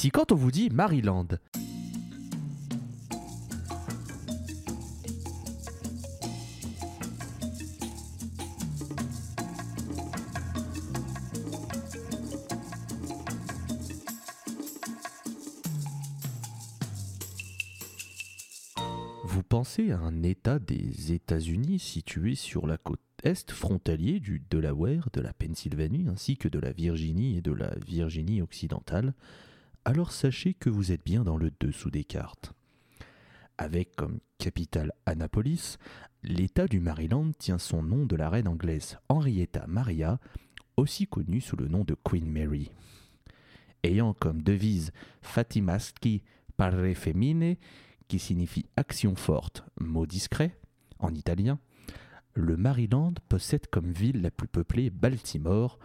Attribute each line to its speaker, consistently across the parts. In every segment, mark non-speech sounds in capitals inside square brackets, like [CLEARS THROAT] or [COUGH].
Speaker 1: Si quand on vous dit Maryland, vous pensez à un État des États-Unis situé sur la côte est frontalier du Delaware, de la Pennsylvanie ainsi que de la Virginie et de la Virginie occidentale, alors sachez que vous êtes bien dans le dessous des cartes. Avec comme capitale Annapolis, l'État du Maryland tient son nom de la reine anglaise Henrietta Maria, aussi connue sous le nom de Queen Mary. Ayant comme devise Fatimaschi Parre Femine, qui signifie action forte, mot discret, en italien, le Maryland possède comme ville la plus peuplée Baltimore,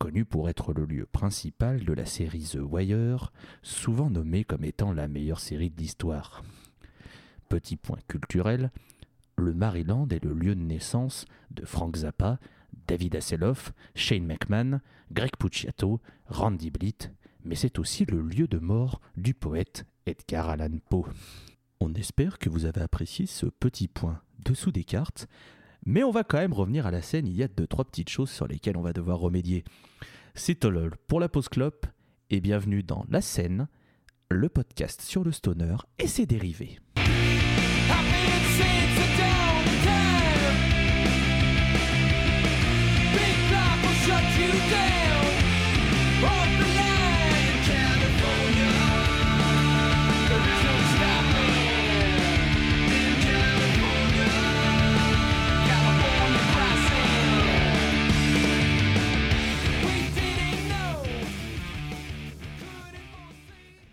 Speaker 1: connue pour être le lieu principal de la série The Wire, souvent nommée comme étant la meilleure série de l'histoire. Petit point culturel, le Maryland est le lieu de naissance de Frank Zappa, David Hasselhoff, Shane McMahon, Greg Puciato, Randy Blitt, mais c'est aussi le lieu de mort du poète Edgar Allan Poe. On espère que vous avez apprécié ce petit point dessous des cartes, mais on va quand même revenir à la scène, il y a deux trois petites choses sur lesquelles on va devoir remédier. C'est Tolol pour la pause clope et bienvenue dans La scène, le podcast sur le stoner et ses dérivés.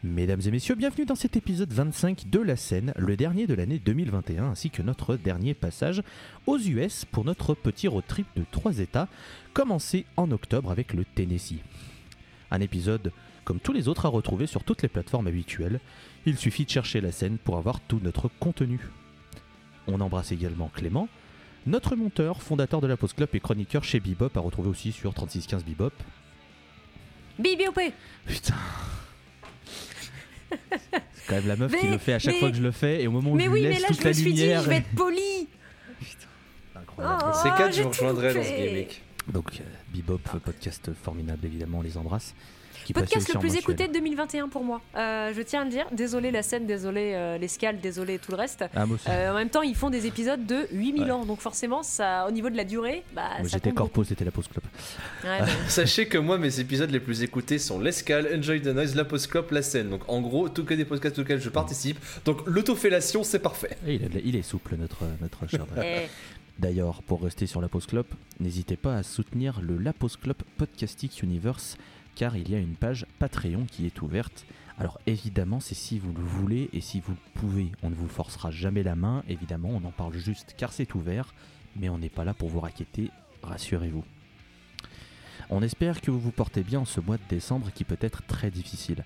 Speaker 1: Mesdames et messieurs, bienvenue dans cet épisode 25 de La scène, le dernier de l'année 2021, ainsi que notre dernier passage aux US pour notre petit road trip de trois États, commencé en octobre avec le Tennessee. Un épisode comme tous les autres à retrouver sur toutes les plateformes habituelles, il suffit de chercher la scène pour avoir tout notre contenu. On embrasse également Clément, notre monteur, fondateur de la Post Club et chroniqueur chez Bebop, à retrouver aussi sur 3615 Bebop.
Speaker 2: BBOP
Speaker 1: Putain quand même la meuf qui
Speaker 2: Mais-
Speaker 1: le fait à chaque
Speaker 2: mais-
Speaker 1: fois que je le fais et au moment où
Speaker 2: Mais
Speaker 1: je
Speaker 2: oui,
Speaker 1: lui
Speaker 2: mais
Speaker 1: laisse
Speaker 2: là
Speaker 1: toute
Speaker 2: je
Speaker 1: la
Speaker 2: me suis dit,
Speaker 1: lumière.
Speaker 2: je vais être poli
Speaker 1: Incroyable.
Speaker 2: Oh,
Speaker 3: C'est quatre, je vous rejoindrai dans ce gimmick.
Speaker 1: Donc euh, Bebop, podcast formidable évidemment, on les embrasse.
Speaker 2: Podcast le plus
Speaker 1: mensuel.
Speaker 2: écouté de 2021 pour moi. Euh, je tiens à le dire. Désolé la scène, désolé euh, l'escale, désolé tout le reste.
Speaker 1: Ah.
Speaker 2: Euh, en même temps, ils font des épisodes de 8000
Speaker 1: Ouais.
Speaker 2: ans, donc forcément, ça, au niveau de la durée, bah,
Speaker 1: j'étais corpo, c'était la pause club.
Speaker 2: beaucoup. Ouais, [LAUGHS] bah,
Speaker 3: Sachez que moi, mes épisodes les plus écoutés sont l'Escale, Enjoy the Noise, la Postclop, la scène. Donc en gros, tout que des podcasts auxquels je participe. Donc l'autofellation, c'est parfait.
Speaker 1: Et il, est, il est souple notre, notre [LAUGHS] cher
Speaker 2: eh,
Speaker 1: D'ailleurs, pour rester sur la Pause Club, n'hésitez pas à soutenir le La Pause Club Podcastic Universe car il y a une page Patreon qui est ouverte. Alors évidemment, c'est si vous le voulez et si vous le pouvez. On ne vous forcera jamais la main, évidemment, on en parle juste car c'est ouvert, mais on n'est pas là pour vous raqueter, rassurez-vous. On espère que vous vous portez bien en ce mois de décembre qui peut être très difficile.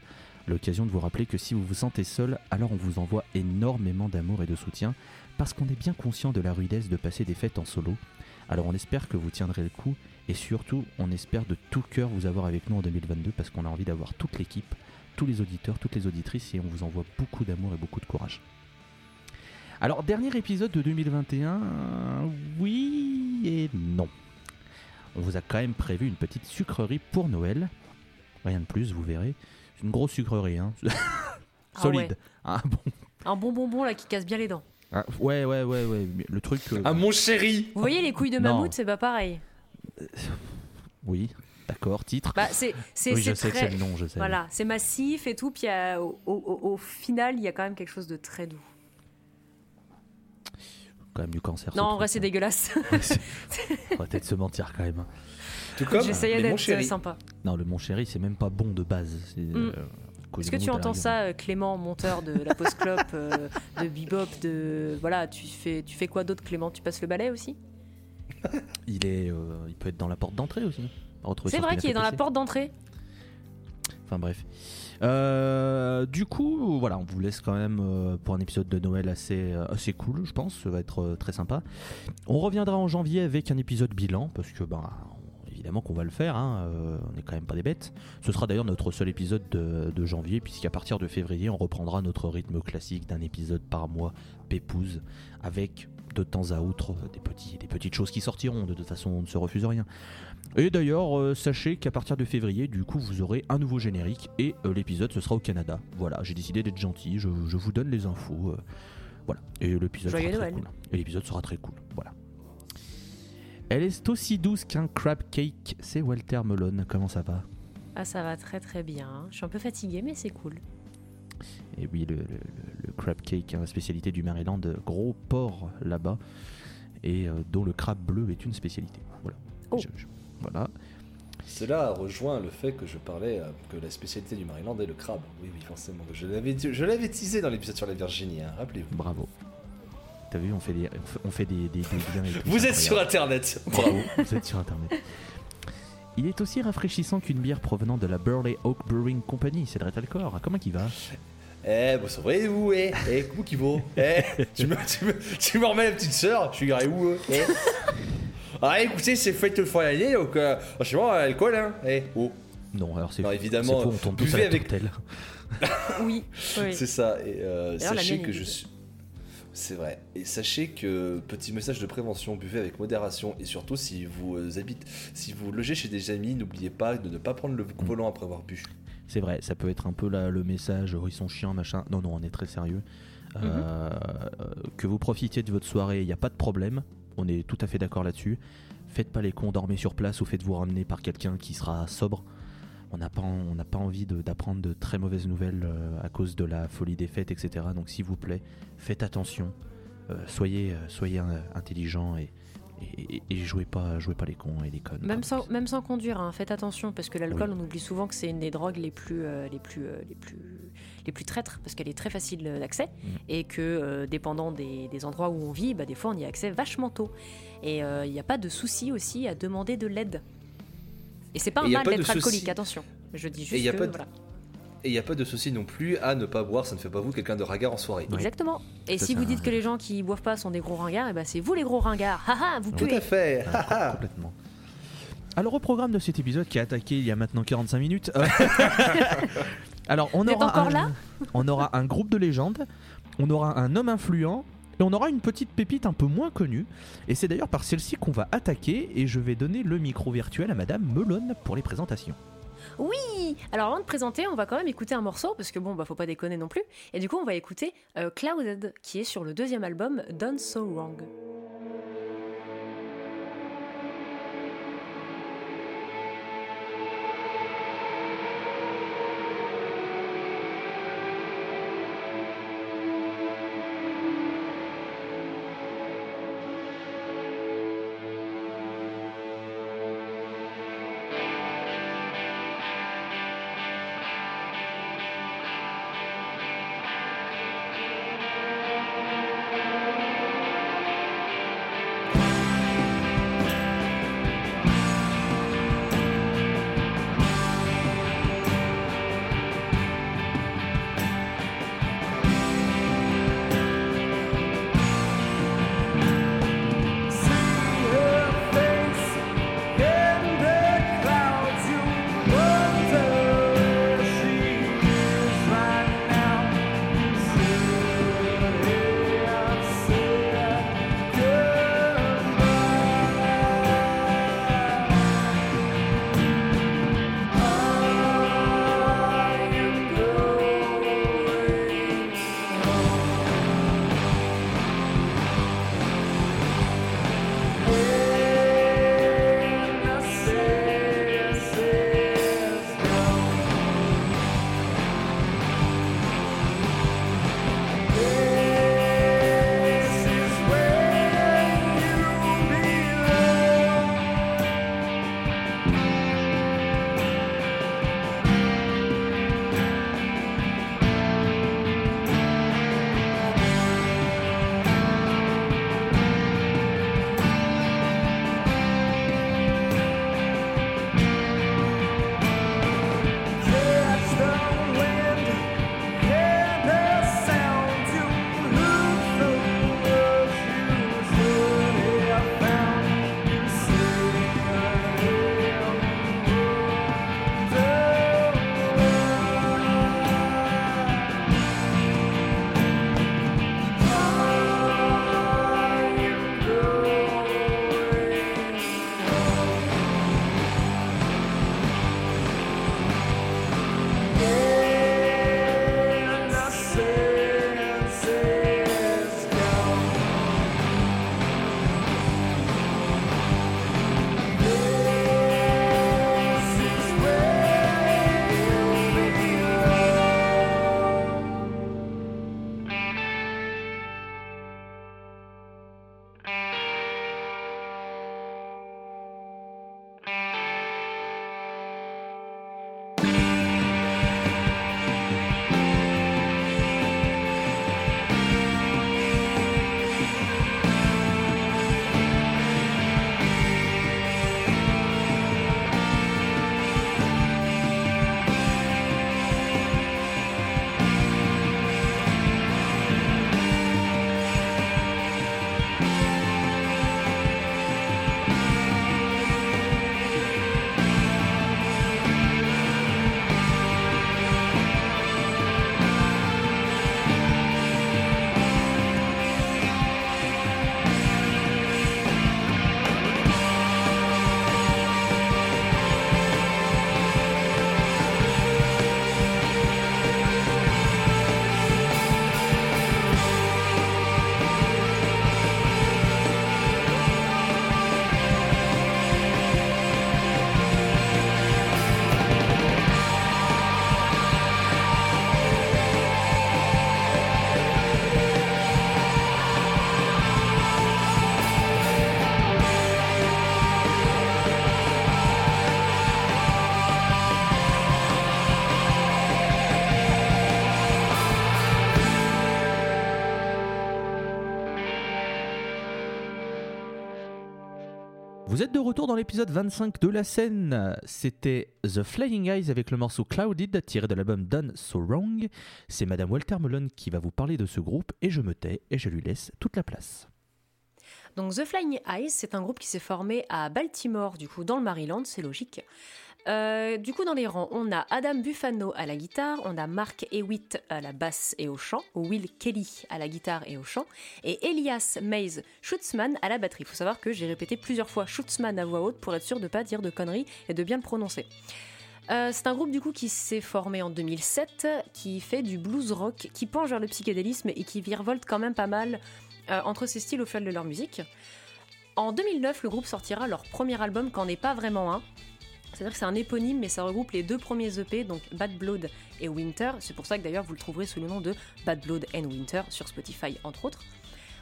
Speaker 1: L'occasion de vous rappeler que si vous vous sentez seul, alors on vous envoie énormément d'amour et de soutien parce qu'on est bien conscient de la rudesse de passer des fêtes en solo. Alors on espère que vous tiendrez le coup et surtout on espère de tout cœur vous avoir avec nous en 2022 parce qu'on a envie d'avoir toute l'équipe, tous les auditeurs, toutes les auditrices et on vous envoie beaucoup d'amour et beaucoup de courage. Alors dernier épisode de 2021, oui et non. On vous a quand même prévu une petite sucrerie pour Noël. Rien de plus, vous verrez. C'est une grosse sucrerie, hein. [LAUGHS]
Speaker 2: Ah
Speaker 1: Solide.
Speaker 2: ouais.
Speaker 1: Ah bon.
Speaker 2: un bon bonbon là qui casse bien les dents.
Speaker 1: Ah, ouais, ouais, ouais, ouais. Le truc. euh,
Speaker 3: Ah mon chéri
Speaker 2: Vous voyez les couilles de mammouth, c'est pas pareil.
Speaker 1: Oui, d'accord, titre.
Speaker 2: Bah, c'est c'est
Speaker 1: oui, je
Speaker 2: c'est
Speaker 1: sais que
Speaker 2: très.
Speaker 1: c'est le nom, je sais.
Speaker 2: Voilà, c'est massif et tout, puis euh, au, au- au final, il y a quand même quelque chose de très doux.
Speaker 1: Quand même du cancer.
Speaker 2: Non, en vrai, c'est
Speaker 1: hein.
Speaker 2: dégueulasse. [LAUGHS]
Speaker 1: On va peut-être se mentir quand même. hein.
Speaker 3: Tout comme
Speaker 2: J'essayais d'être sympa.
Speaker 1: Non, le mon chéri, c'est même pas bon de base. c'est,
Speaker 2: Mm.
Speaker 1: euh,
Speaker 2: Est-ce que tu entends
Speaker 1: rigueur.
Speaker 2: ça, euh, Clément, monteur de la post clope, euh, de bebop, de voilà, tu fais, tu fais quoi d'autre, Clément? Tu passes le balai aussi? [LAUGHS]
Speaker 1: Il est, euh, il peut être dans la porte d'entrée aussi.
Speaker 2: C'est vrai qu'il est dans la porte d'entrée.
Speaker 1: Enfin bref. Euh, du coup, voilà, on vous laisse quand même euh, pour un épisode de Noël assez, assez cool, je pense. Ça va être euh, très sympa. On reviendra en janvier avec un épisode bilan parce que, ben, évidemment qu'on va le faire, hein, on n'est quand même pas des bêtes. Ce sera d'ailleurs notre seul épisode de, de janvier, puisqu'à partir de février, on reprendra notre rythme classique d'un épisode par mois, pépouze, avec de temps à autre des, petits, des petites choses qui sortiront, de toute façon on ne se refuse rien. Et d'ailleurs, euh, sachez qu'à partir de février, du coup, vous aurez un nouveau générique et euh, l'épisode ce sera au Canada. Voilà, j'ai décidé d'être gentil, je, je vous donne les infos. euh, voilà, et l'épisode sera très cool. Et l'épisode sera très cool. Voilà. Elle est aussi douce qu'un crab cake. C'est Walter Melon. Comment ça va?
Speaker 2: Ah, ça va très très bien. Je suis un peu fatiguée, mais c'est cool.
Speaker 1: Et oui, le, le- le- le crab cake, hein, spécialité du Maryland, gros port là-bas, et euh, dont le crabe bleu est une spécialité. Voilà.
Speaker 2: Oh.
Speaker 1: Je- je- voilà.
Speaker 3: Cela rejoint le fait que je parlais euh, que la spécialité du Maryland est le crabe. Oui, oui, forcément. Je l'avais, je l'avais teasé dans l'épisode sur la Virginie, hein, rappelez-vous.
Speaker 1: Bravo. T'as vu, on fait des, on fait, on fait des, des- des liens et tout,
Speaker 3: Vous êtes sur internet.
Speaker 1: Bravo, vous êtes sur internet. Il est aussi rafraîchissant qu'une bière provenant de la Burley Oak Brewing Company, Cédric Alcor. Comment qu'il va?
Speaker 3: Eh, vous saurez où, eh Eh, comment qui vaut? Eh, tu me, tu, me, tu me remets la petite sœur Je suis garé où, euh, eh? Ah, écoutez, c'est fête de fin d'année, donc, euh, franchement, alcool, hein Eh, oh,
Speaker 1: Non, alors c'est
Speaker 3: évidemment,
Speaker 1: C'est faux, on tourne tous à la
Speaker 3: avec-.
Speaker 2: Oui, oui. [LAUGHS]
Speaker 3: c'est ça. Et euh, sachez que je suis. C'est vrai. Et sachez que, petit message de prévention, buvez avec modération. Et surtout, si vous euh, habitez, si vous logez chez des amis, n'oubliez pas de ne pas prendre le volant après avoir bu.
Speaker 1: C'est vrai, ça peut être un peu là, le message, oh, ils sont chiants, machin. Non, non, on est très sérieux.
Speaker 2: Mhm.
Speaker 1: Euh, que vous profitiez de votre soirée, il n'y a pas de problème. On est tout à fait d'accord là-dessus. Faites pas les cons, dormez sur place ou faites-vous ramener par quelqu'un qui sera sobre. On n'a pas, on pas envie d'apprendre de, très mauvaises nouvelles euh, à cause de la folie des fêtes, etc. Donc s'il vous plaît, faites attention. Euh, soyez, euh, soyez intelligents et, et, et- et jouez pas, jouez pas les cons et les connes.
Speaker 2: Même sans, même sans conduire, hein, faites attention parce que l'alcool,
Speaker 1: Oui.
Speaker 2: on oublie souvent que c'est une des drogues les plus, euh, les plus, euh, les plus, les plus traîtres parce qu'elle est très facile d'accès
Speaker 1: Mm.
Speaker 2: et que euh, dépendant des, des endroits où on vit, bah, des fois on y a accès vachement tôt. Et il n'y a pas de souci aussi à demander de l'aide. Et c'est pas un mal d'être alcoolique, attention. Je dis
Speaker 3: Et
Speaker 2: juste
Speaker 3: y a
Speaker 2: que
Speaker 3: pas de-
Speaker 2: voilà.
Speaker 3: Et il n'y a pas de souci non plus à ne pas boire, ça ne fait pas vous quelqu'un de ringard en soirée.
Speaker 2: Exactement. Et
Speaker 1: Ça,
Speaker 2: si vous dites que les gens qui boivent pas sont des gros ringards, et ben c'est vous les gros ringards. Haha, vous
Speaker 3: Tout
Speaker 2: puez.
Speaker 3: à fait. [LAUGHS]
Speaker 1: Complètement. Alors au programme de cet épisode qui a attaqué il y a maintenant 45 minutes. euh, [LAUGHS] [LAUGHS] Alors on aura
Speaker 2: encore
Speaker 1: un,
Speaker 2: là?
Speaker 1: on aura un groupe de légendes, on aura un homme influent et on aura une petite pépite un peu moins connue. Et c'est d'ailleurs par celle-ci qu'on va attaquer et je vais donner le micro virtuel à Madame Melon pour les présentations.
Speaker 2: Oui Alors avant de présenter, on va quand même écouter un morceau, parce que bon, bah faut pas déconner non plus. Et du coup, on va écouter euh, Clouded, qui est sur le deuxième album Done So Wrong.
Speaker 1: De retour dans l'épisode 25 de la scène. C'était The Flying Eyes avec le morceau Clouded tiré de l'album Done So Wrong. C'est Madame Walter Mullen qui va vous parler de ce groupe et je me tais et je lui laisse toute la place.
Speaker 2: Donc The Flying Eyes, c'est un groupe qui s'est formé à Baltimore, du coup dans le Maryland, c'est logique. Euh, du coup, dans les rangs, on a Adam Buffano à la guitare, on a Mark Hewitt à la basse et au chant, Will Kelly à la guitare et au chant, et Elias Mays Schutzmann à la batterie. Il faut savoir que j'ai répété plusieurs fois Schutzmann à voix haute pour être sûr de ne pas dire de conneries et de bien le prononcer. Euh, c'est un groupe du coup qui s'est formé en 2007, qui fait du blues rock, qui penche vers le psychédélisme et qui virevolte quand même pas mal euh, entre ces styles au fil de leur musique. En 2009, le groupe sortira leur premier album, qu'en n'est pas vraiment un, c'est-à-dire que c'est un éponyme, mais ça regroupe les deux premiers EP, donc Bad Blood et Winter. C'est pour ça que d'ailleurs vous le trouverez sous le nom de Bad Blood and Winter sur Spotify, entre autres.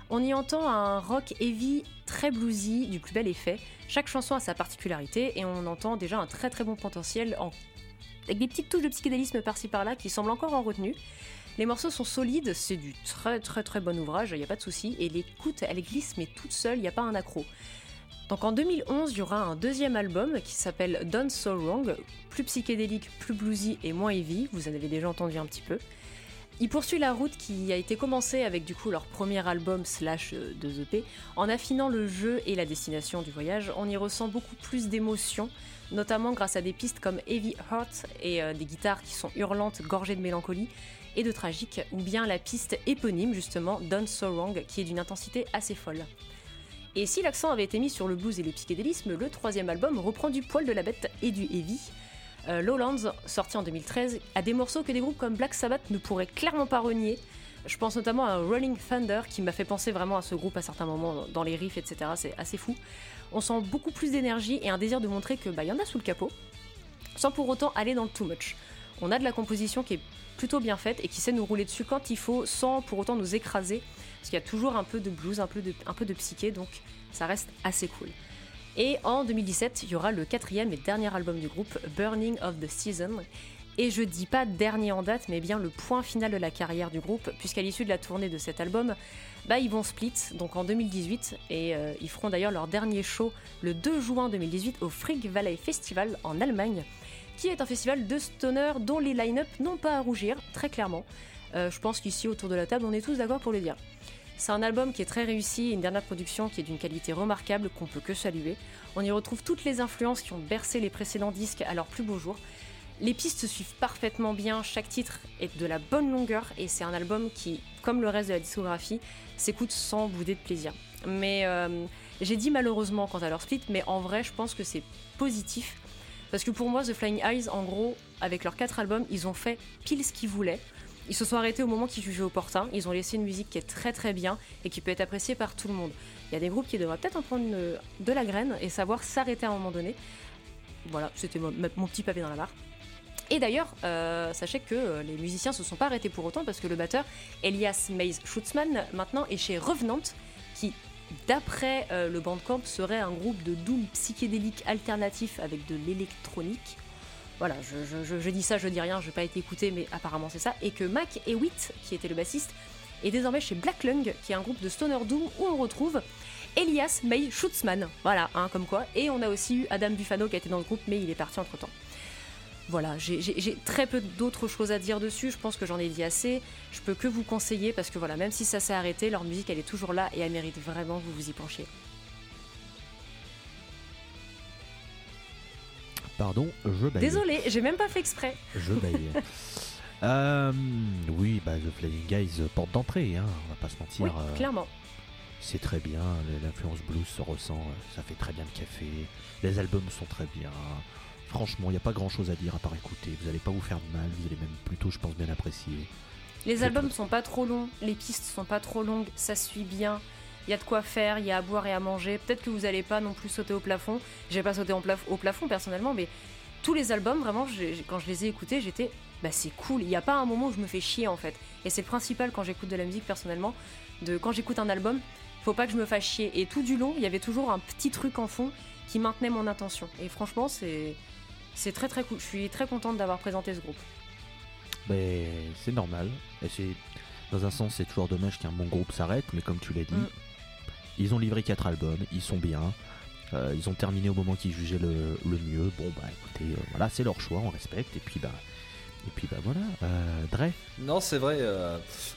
Speaker 2: On y entend un rock heavy très bluesy, du plus bel effet. Chaque chanson a sa particularité et on entend déjà un très très bon potentiel avec des petites touches de psychédélisme par-ci par-là qui semblent encore en retenue. Les morceaux sont solides, c'est du très très très bon ouvrage, il n'y a pas de souci, et l'écoute elle glisse mais toute seule, il n'y a pas un accro. Donc en 2011, il y aura un deuxième album qui s'appelle Done So Wrong, plus psychédélique, plus bluesy et moins heavy, vous en avez déjà entendu un petit peu. Il poursuit la route qui a été commencée avec du coup leur premier album slash 2 EP. En affinant le jeu et la destination du voyage, on y ressent beaucoup plus d'émotions, notamment grâce à des pistes comme Heavy Heart et euh, des guitares qui sont hurlantes, gorgées de mélancolie et de tragique, ou bien la piste éponyme justement Done So Wrong qui est d'une intensité assez folle. Et si l'accent avait été mis sur le blues et le psychédélisme, le troisième album reprend du poil de la bête et du heavy. Euh, Lowlands, sorti en 2013, a des morceaux que des groupes comme Black Sabbath ne pourraient clairement pas renier. Je pense notamment à Rolling Thunder qui m'a fait penser vraiment à ce groupe à certains moments dans les riffs, etc. C'est assez fou. On sent beaucoup plus d'énergie et un désir de montrer que bah y en a sous le capot, sans pour autant aller dans le too much. On a de la composition qui est plutôt bien faite et qui sait nous rouler dessus quand il faut, sans pour autant nous écraser parce qu'il y a toujours un peu de blues, un peu de, un peu de psyché, donc ça reste assez cool. Et en 2017, il y aura le quatrième et dernier album du groupe, Burning of the Season. Et je dis pas dernier en date, mais bien le point final de la carrière du groupe, puisqu'à l'issue de la tournée de cet album, bah, ils vont split, donc en 2018, et euh, ils feront d'ailleurs leur dernier show le 2 juin 2018 au Freak Valley Festival en Allemagne, qui est un festival de stoner dont les line-up n'ont pas à rougir, très clairement. Euh, je pense qu'ici, autour de la table, on est tous d'accord pour le dire. C'est un album qui est très réussi, une dernière production qui est d'une qualité remarquable qu'on peut que saluer. On y retrouve toutes les influences qui ont bercé les précédents disques à leur plus beau jour. Les pistes suivent parfaitement bien, chaque titre est de la bonne longueur et c'est un album qui, comme le reste de la discographie, s'écoute sans bouder de plaisir. Mais euh, j'ai dit malheureusement quant à leur split, mais en vrai je pense que c'est positif. Parce que pour moi, The Flying Eyes, en gros, avec leurs quatre albums, ils ont fait pile ce qu'ils voulaient. Ils se sont arrêtés au moment qu'ils jugeaient opportun. Ils ont laissé une musique qui est très très bien et qui peut être appréciée par tout le monde. Il y a des groupes qui devraient peut-être en prendre de la graine et savoir s'arrêter à un moment donné. Voilà, c'était mon, petit papier dans la barre. Et d'ailleurs, euh, sachez que euh, les musiciens se sont pas arrêtés pour autant parce que le batteur Elias Mays Schutzmann maintenant est chez Revenant, qui d'après euh, le Bandcamp serait un groupe de doom psychédélique alternatif avec de l'électronique. Voilà, je, dis ça, je dis rien, je n'ai pas été écouté, mais apparemment c'est ça. Et que Mac Hewitt, qui était le bassiste, est désormais chez Black Lung, qui est un groupe de stoner doom où on retrouve Elias May Schutzmann. Voilà, hein, comme quoi. Et on a aussi eu Adam Buffano qui a été dans le groupe, mais il est parti entre temps. Voilà, j'ai très peu d'autres choses à dire dessus. Je pense que j'en ai dit assez. Je peux que vous conseiller parce que voilà, même si ça s'est arrêté, leur musique elle est toujours là et elle mérite vraiment que vous vous y penchiez.
Speaker 1: Pardon, je baille.
Speaker 2: Désolé, j'ai même pas fait exprès.
Speaker 1: Je baille. [LAUGHS] Euh, oui, bah, The Flying Guys, porte d'entrée, hein, on va pas se mentir.
Speaker 2: Oui, euh, clairement.
Speaker 1: C'est très bien, l'influence blues se ressent, euh, ça fait très bien le café, les albums sont très bien. Franchement, il n'y a pas grand chose à dire à part écouter. Vous allez pas vous faire de mal, vous allez même plutôt, je pense, bien apprécier.
Speaker 2: Les albums sont pas trop longs, les pistes sont pas trop longues, ça suit bien il y a de quoi faire, il y a à boire et à manger. Peut-être que vous n'allez pas non plus sauter au plafond. J'ai pas sauté au plafond personnellement, mais tous les albums, vraiment, quand je les ai écoutés, j'étais, bah c'est cool. Il n'y a pas un moment où je me fais chier en fait. Et c'est le principal quand j'écoute de la musique personnellement. De quand j'écoute un album, faut pas que je me fasse chier. Et tout du long, il y avait toujours un petit truc en fond qui maintenait mon intention. Et franchement, c'est c'est très très cool. Je suis très contente d'avoir présenté ce groupe.
Speaker 1: Ben, c'est normal. Et c'est dans un sens, c'est toujours dommage qu'un bon groupe s'arrête, mais comme tu l'as dit, mm. Ils ont livré 4 albums, ils sont bien. Euh, ils ont terminé au moment qu'ils jugeaient le, le mieux. Bon, bah écoutez, euh, voilà, c'est leur choix, on respecte. Et puis, bah, et puis bah voilà. Euh, Dre,
Speaker 3: Non, c'est vrai,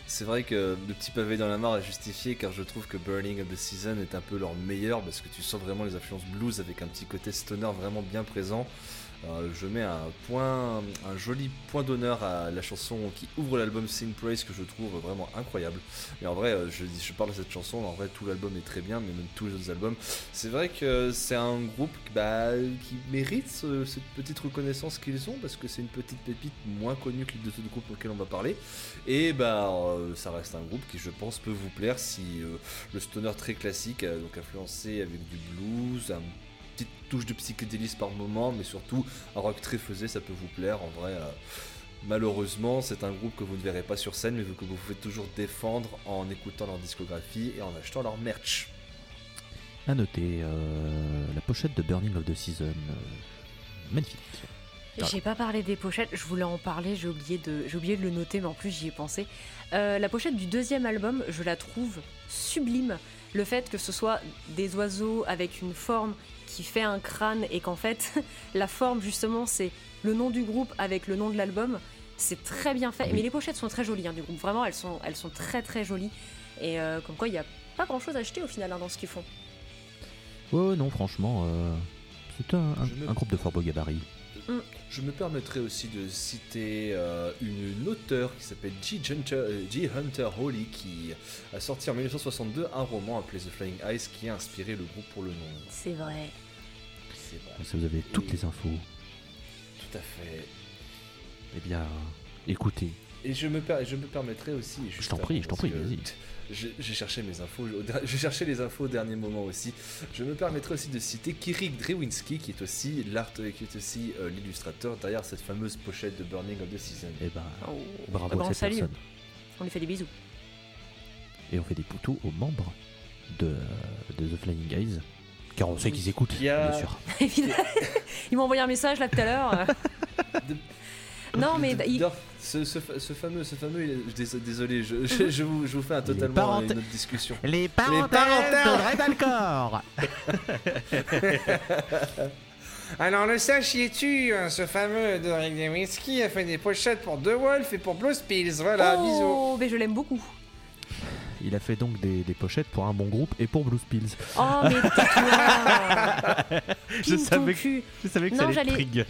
Speaker 3: c'est vrai que le petit pavé dans la mare est justifié car je trouve que Burning of the Season est un peu leur meilleur parce que tu sens vraiment les influences blues avec un petit côté stoner vraiment bien présent. Euh, je mets un point, un joli point d'honneur à la chanson qui ouvre l'album Sing Praise que je trouve vraiment incroyable. Mais en vrai, euh, je, je parle de cette chanson, en vrai tout l'album est très bien, mais même tous les autres albums. C'est vrai que c'est un groupe bah, qui mérite ce- cette petite reconnaissance qu'ils ont parce que c'est une petite pépite moins connue que les deux autres groupes auxquels on va parler. Et bah euh, ça reste un groupe qui je pense peut vous plaire si le stoner très classique, donc influencé avec du blues, un touche de psychédélisme par moment, mais surtout un rock très faisé, ça peut vous plaire. En vrai, euh, malheureusement, c'est un groupe que vous ne verrez pas sur scène, mais que vous pouvez toujours défendre en écoutant leur discographie et en achetant leur merch.
Speaker 1: à noter euh, la pochette de Burning of the Season. euh, magnifique.
Speaker 2: J'ai pas parlé des pochettes, je voulais en parler, j'ai oublié, de, j'ai oublié de le noter, mais en plus j'y ai pensé. Euh, la pochette du deuxième album, je la trouve sublime. Le fait que ce soit des oiseaux avec une forme qui fait un crâne et qu'en fait, [LAUGHS] la forme justement c'est le nom du groupe avec le nom de l'album, c'est très bien fait.
Speaker 1: Oui.
Speaker 2: Mais les pochettes sont très jolies hein, du groupe, vraiment elles sont, elles sont très très jolies. Et euh, comme quoi il n'y a pas grand chose à acheter au final hein, dans ce qu'ils font.
Speaker 1: Ouais, ouais, non, franchement, euh, c'est un, un-
Speaker 3: Je me-
Speaker 1: un groupe de fort beau gabarit.
Speaker 3: Je me permettrai aussi de citer euh, une, une auteure qui s'appelle G. Hunter, G. Hunter Holly qui a sorti en 1962 un roman appelé The Flying Eyes qui a inspiré le groupe pour le nom.
Speaker 2: C'est vrai.
Speaker 1: Comme ça, vous avez toutes les infos.
Speaker 3: Tout à fait.
Speaker 1: Eh bien, écoutez,
Speaker 3: Et je me, per- je me permettrai aussi.
Speaker 1: je t'en prie, je t'en prie, vas-y.
Speaker 3: J'ai cherché mes infos, j'ai cherché les infos au dernier moment aussi. Je me permettrai aussi de citer Kirik Drewinski, qui est aussi l'art, qui est aussi euh, l'illustrateur derrière cette fameuse pochette de Burning of the Season.
Speaker 1: Eh ben,
Speaker 2: Oh.
Speaker 1: bravo
Speaker 2: Ah
Speaker 1: à
Speaker 2: on
Speaker 1: cette personne.
Speaker 2: On lui fait des bisous.
Speaker 1: Et on fait des poutous aux membres de, de The Flying Guys. Car on sait qu'ils écoutent,
Speaker 3: Il y a-
Speaker 1: bien sûr. [LAUGHS]
Speaker 2: Évidemment. il m'a envoyé un message là tout à l'heure. non, mais il-
Speaker 3: ce, ce fa- ce fameux, ce fameux, il est- dés- désolé, je, je, [LAUGHS] je vous, je vous fais un totalement
Speaker 1: parenthè-
Speaker 3: une autre discussion.
Speaker 1: Les
Speaker 3: parenthèses
Speaker 1: de Redalcor [LAUGHS]
Speaker 4: Alors le sachiez-tu, hein, ce fameux Doric Dewinski a fait des pochettes pour The Wolf et pour Blue Spills. Voilà, bisous.
Speaker 2: oh, mais je l'aime beaucoup.
Speaker 1: Il a fait donc des, des pochettes pour un bon groupe et pour Blue Spills.
Speaker 2: Oh, mais tais-toi [LAUGHS]
Speaker 1: Je savais que-. Je savais que
Speaker 2: Non,
Speaker 1: ça allait
Speaker 2: j'allais-
Speaker 1: trigger.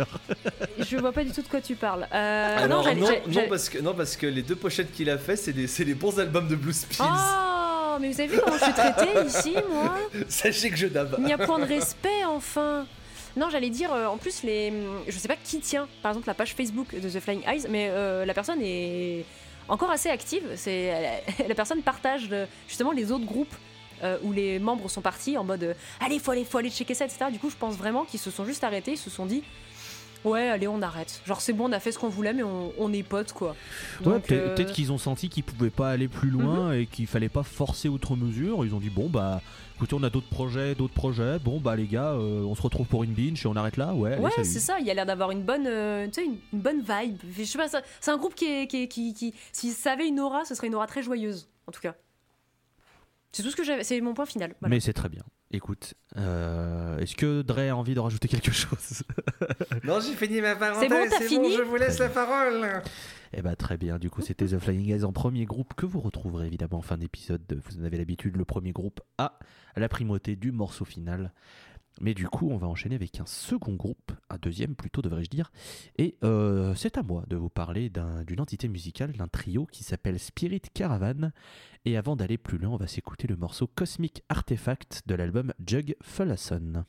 Speaker 2: Je vois pas du tout de quoi tu parles. Euh,
Speaker 3: Alors, non, parce que, non, parce que les deux pochettes qu'il a fait, c'est des, c'est les bons albums de Blue Spills.
Speaker 2: Oh, mais vous avez vu comment je suis traitée ici, moi [LAUGHS]
Speaker 3: Sachez que je dab.
Speaker 2: Il n'y a point de respect, enfin non, j'allais dire, euh, en plus, les, je sais pas qui tient, par exemple, la page Facebook de The Flying Eyes, mais euh, la personne est encore assez active. La personne partage euh, justement les autres groupes euh, où les membres sont partis en mode euh, allez, faut aller, faut aller checker ça, etc. Du coup, je pense vraiment qu'ils se sont juste arrêtés, ils se sont dit ouais, allez, on arrête. Genre, c'est bon, on a fait ce qu'on voulait, mais on, on est potes, quoi.
Speaker 1: Ouais,
Speaker 2: euh,
Speaker 1: peut-être qu'ils ont senti qu'ils pouvaient pas aller plus loin et qu'il fallait pas forcer outre mesure. Ils ont dit bon bah écoutez on a d'autres projets, d'autres projets. Bon bah les gars, euh, on se retrouve pour une binge et on arrête là. Ouais,
Speaker 2: Ouais, c'est ça. Il y a l'air d'avoir une bonne, euh, tu sais, une, une bonne vibe. Je sais pas, c'est un groupe qui, est, qui, est- qui, qui, si ça avait une aura, ce serait une aura très joyeuse, en tout cas. C'est tout ce que j'avais. C'est mon point final. Voilà.
Speaker 1: Mais c'est très bien. Écoute, euh, est-ce que Dre a envie de rajouter quelque chose [LAUGHS]
Speaker 4: Non, j'ai fini ma parenthèse.
Speaker 2: C'est bon, t'as fini
Speaker 4: je vous laisse la parole.
Speaker 1: Eh bah très bien, du coup c'était The Flying Guys en premier groupe que vous retrouverez évidemment en fin d'épisode. Vous en avez l'habitude, le premier groupe a la primauté du morceau final. Mais du coup on va enchaîner avec un second groupe, un deuxième plutôt devrais-je dire. Et euh, c'est à moi de vous parler d'un- d'une entité musicale, d'un trio qui s'appelle Spirit Caravan. Et avant d'aller plus loin, on va s'écouter le morceau Cosmic Artefact de l'album Jug Fullason.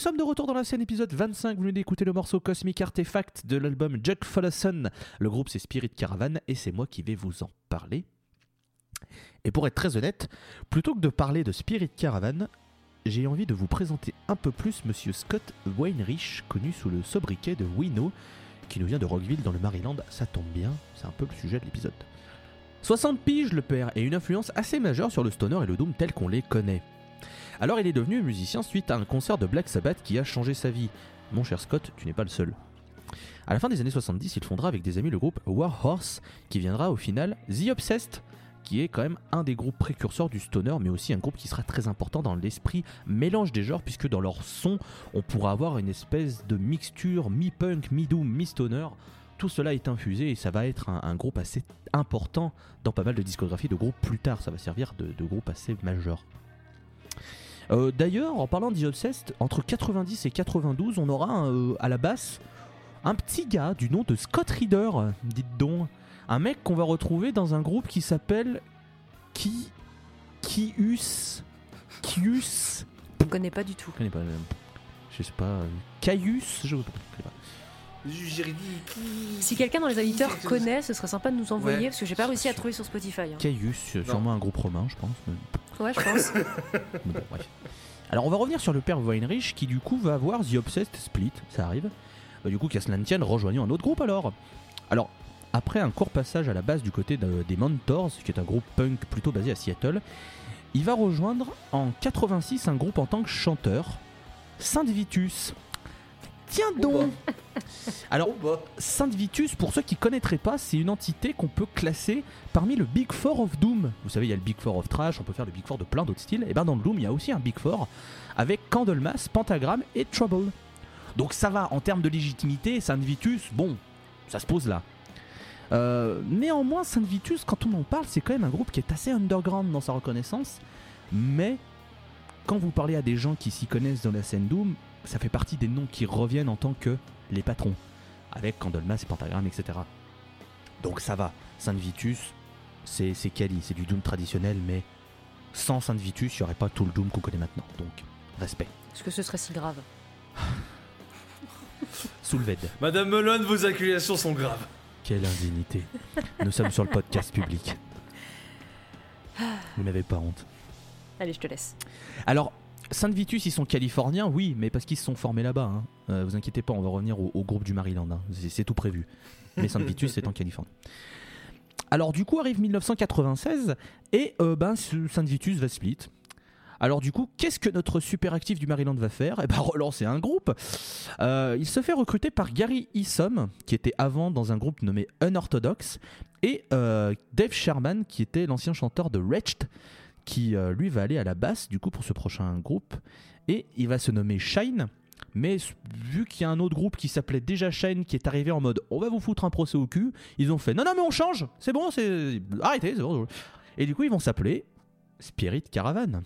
Speaker 1: Sommes de retour dans la scène épisode 25. Vous venez d'écouter le morceau Cosmic Artifact de l'album Jack Follison. Le groupe c'est Spirit Caravan et c'est moi qui vais vous en parler. Et pour être très honnête, plutôt que de parler de Spirit Caravan, j'ai envie de vous présenter un peu plus Monsieur Scott Weinrich, connu sous le sobriquet de Wino, qui nous vient de Rockville dans le Maryland. Ça tombe bien, c'est un peu le sujet de l'épisode. 60 piges le père et une influence assez majeure sur le stoner et le doom tel qu'on les connaît. Alors il est devenu musicien suite à un concert de Black Sabbath qui a changé sa vie. Mon cher Scott, tu n'es pas le seul. À la fin des années 70, il fondera avec des amis le groupe Warhorse, qui viendra au final The Obsessed, qui est quand même un des groupes précurseurs du stoner, mais aussi un groupe qui sera très important dans l'esprit mélange des genres, puisque dans leur son, on pourra avoir une espèce de mixture mi-punk, mi-doom, mi-stoner. Tout cela est infusé et ça va être un, groupe assez important dans pas mal de discographies de groupes plus tard. Ça va servir de groupe assez majeur. Euh, D'ailleurs, en parlant d'I Obsessed, entre 90 et 92, on aura euh, à la basse un petit gars du nom de Scott Reader, dites donc. Un mec qu'on va retrouver dans un groupe qui s'appelle Ki. Kius. Kius.
Speaker 2: Je ne connais pas du tout.
Speaker 1: Je connais pas. euh, Je sais pas. euh, Caius Je connais pas.
Speaker 3: J'ai dit qui
Speaker 2: Si quelqu'un dans les auditeurs connaît, ce serait sympa de nous envoyer
Speaker 3: Ouais.
Speaker 2: parce que j'ai pas réussi à trouver sur Spotify. hein.
Speaker 1: Caius, sûrement un groupe romain, je pense. mais-
Speaker 2: Ouais, je pense. [LAUGHS]
Speaker 1: Bon. Alors on va revenir sur le père Weinrich qui du coup va avoir The Obsessed Split, ça arrive. Bah, du coup qu'à cela ne tienne, rejoignons un autre groupe alors. Alors, après un court passage à la base du côté de- des Mentors, qui est un groupe punk plutôt basé à Seattle, il va rejoindre en 86 un groupe en tant que chanteur, Saint Vitus. Tiens donc [LAUGHS] Alors. Sainte Vitus, pour ceux qui connaîtraient pas, c'est une entité qu'on peut classer parmi le Big Four of Doom. Vous savez, il y a le Big Four of Trash, on peut faire le Big Four de plein d'autres styles. Et bien dans le Doom, il y a aussi un Big Four avec Candlemas, Pentagram et Trouble. Donc ça va, en termes de légitimité, Sainte Vitus, bon, ça se pose là. Euh, néanmoins, Sainte Vitus, quand on en parle, c'est quand même un groupe qui est assez underground dans sa reconnaissance. Mais quand vous parlez à des gens qui s'y connaissent dans la scène Doom, ça fait partie des noms qui reviennent en tant que les patrons avec Candlemas et Pentagram, etc. Donc ça va. Sainte Vitus, c'est c'est quali, c'est du Doom traditionnel, mais sans Sainte Vitus, il n'y aurait pas tout le Doom qu'on connaît maintenant. Donc, respect.
Speaker 2: Est-ce que ce serait si grave? [LAUGHS]
Speaker 1: Soulved,
Speaker 3: Madame Melon, vos accusations sont graves.
Speaker 1: quelle indignité. Nous sommes sur le podcast public. Vous n'avez pas honte.
Speaker 2: Allez, je te laisse.
Speaker 1: Alors, Sainte Vitus, ils sont californiens, oui, mais parce qu'ils se sont formés là-bas. Hein. Euh, vous inquiétez pas, on va revenir au, groupe du Maryland. hein. C'est tout prévu. Mais Sainte Vitus, c'est en Californie. Alors, du coup, arrive 1996 et euh, ben, ce Sainte Vitus va split. Alors du coup, qu'est-ce que notre super actif du Maryland va faire? Eh ben relancer un groupe. Euh, il se fait recruter par Gary Isom, qui était avant dans un groupe nommé Unorthodox, et euh, Dave Sherman, qui était l'ancien chanteur de Wretched, qui euh, lui va aller à la basse du coup pour ce prochain groupe. Et il va se nommer Shine. Mais vu qu'il y a un autre groupe qui s'appelait déjà Shine qui est arrivé en mode on va vous foutre un procès au cul ils ont fait non non mais on change. C'est bon c'est arrêtez c'est bon et du coup ils vont s'appeler Spirit Caravan.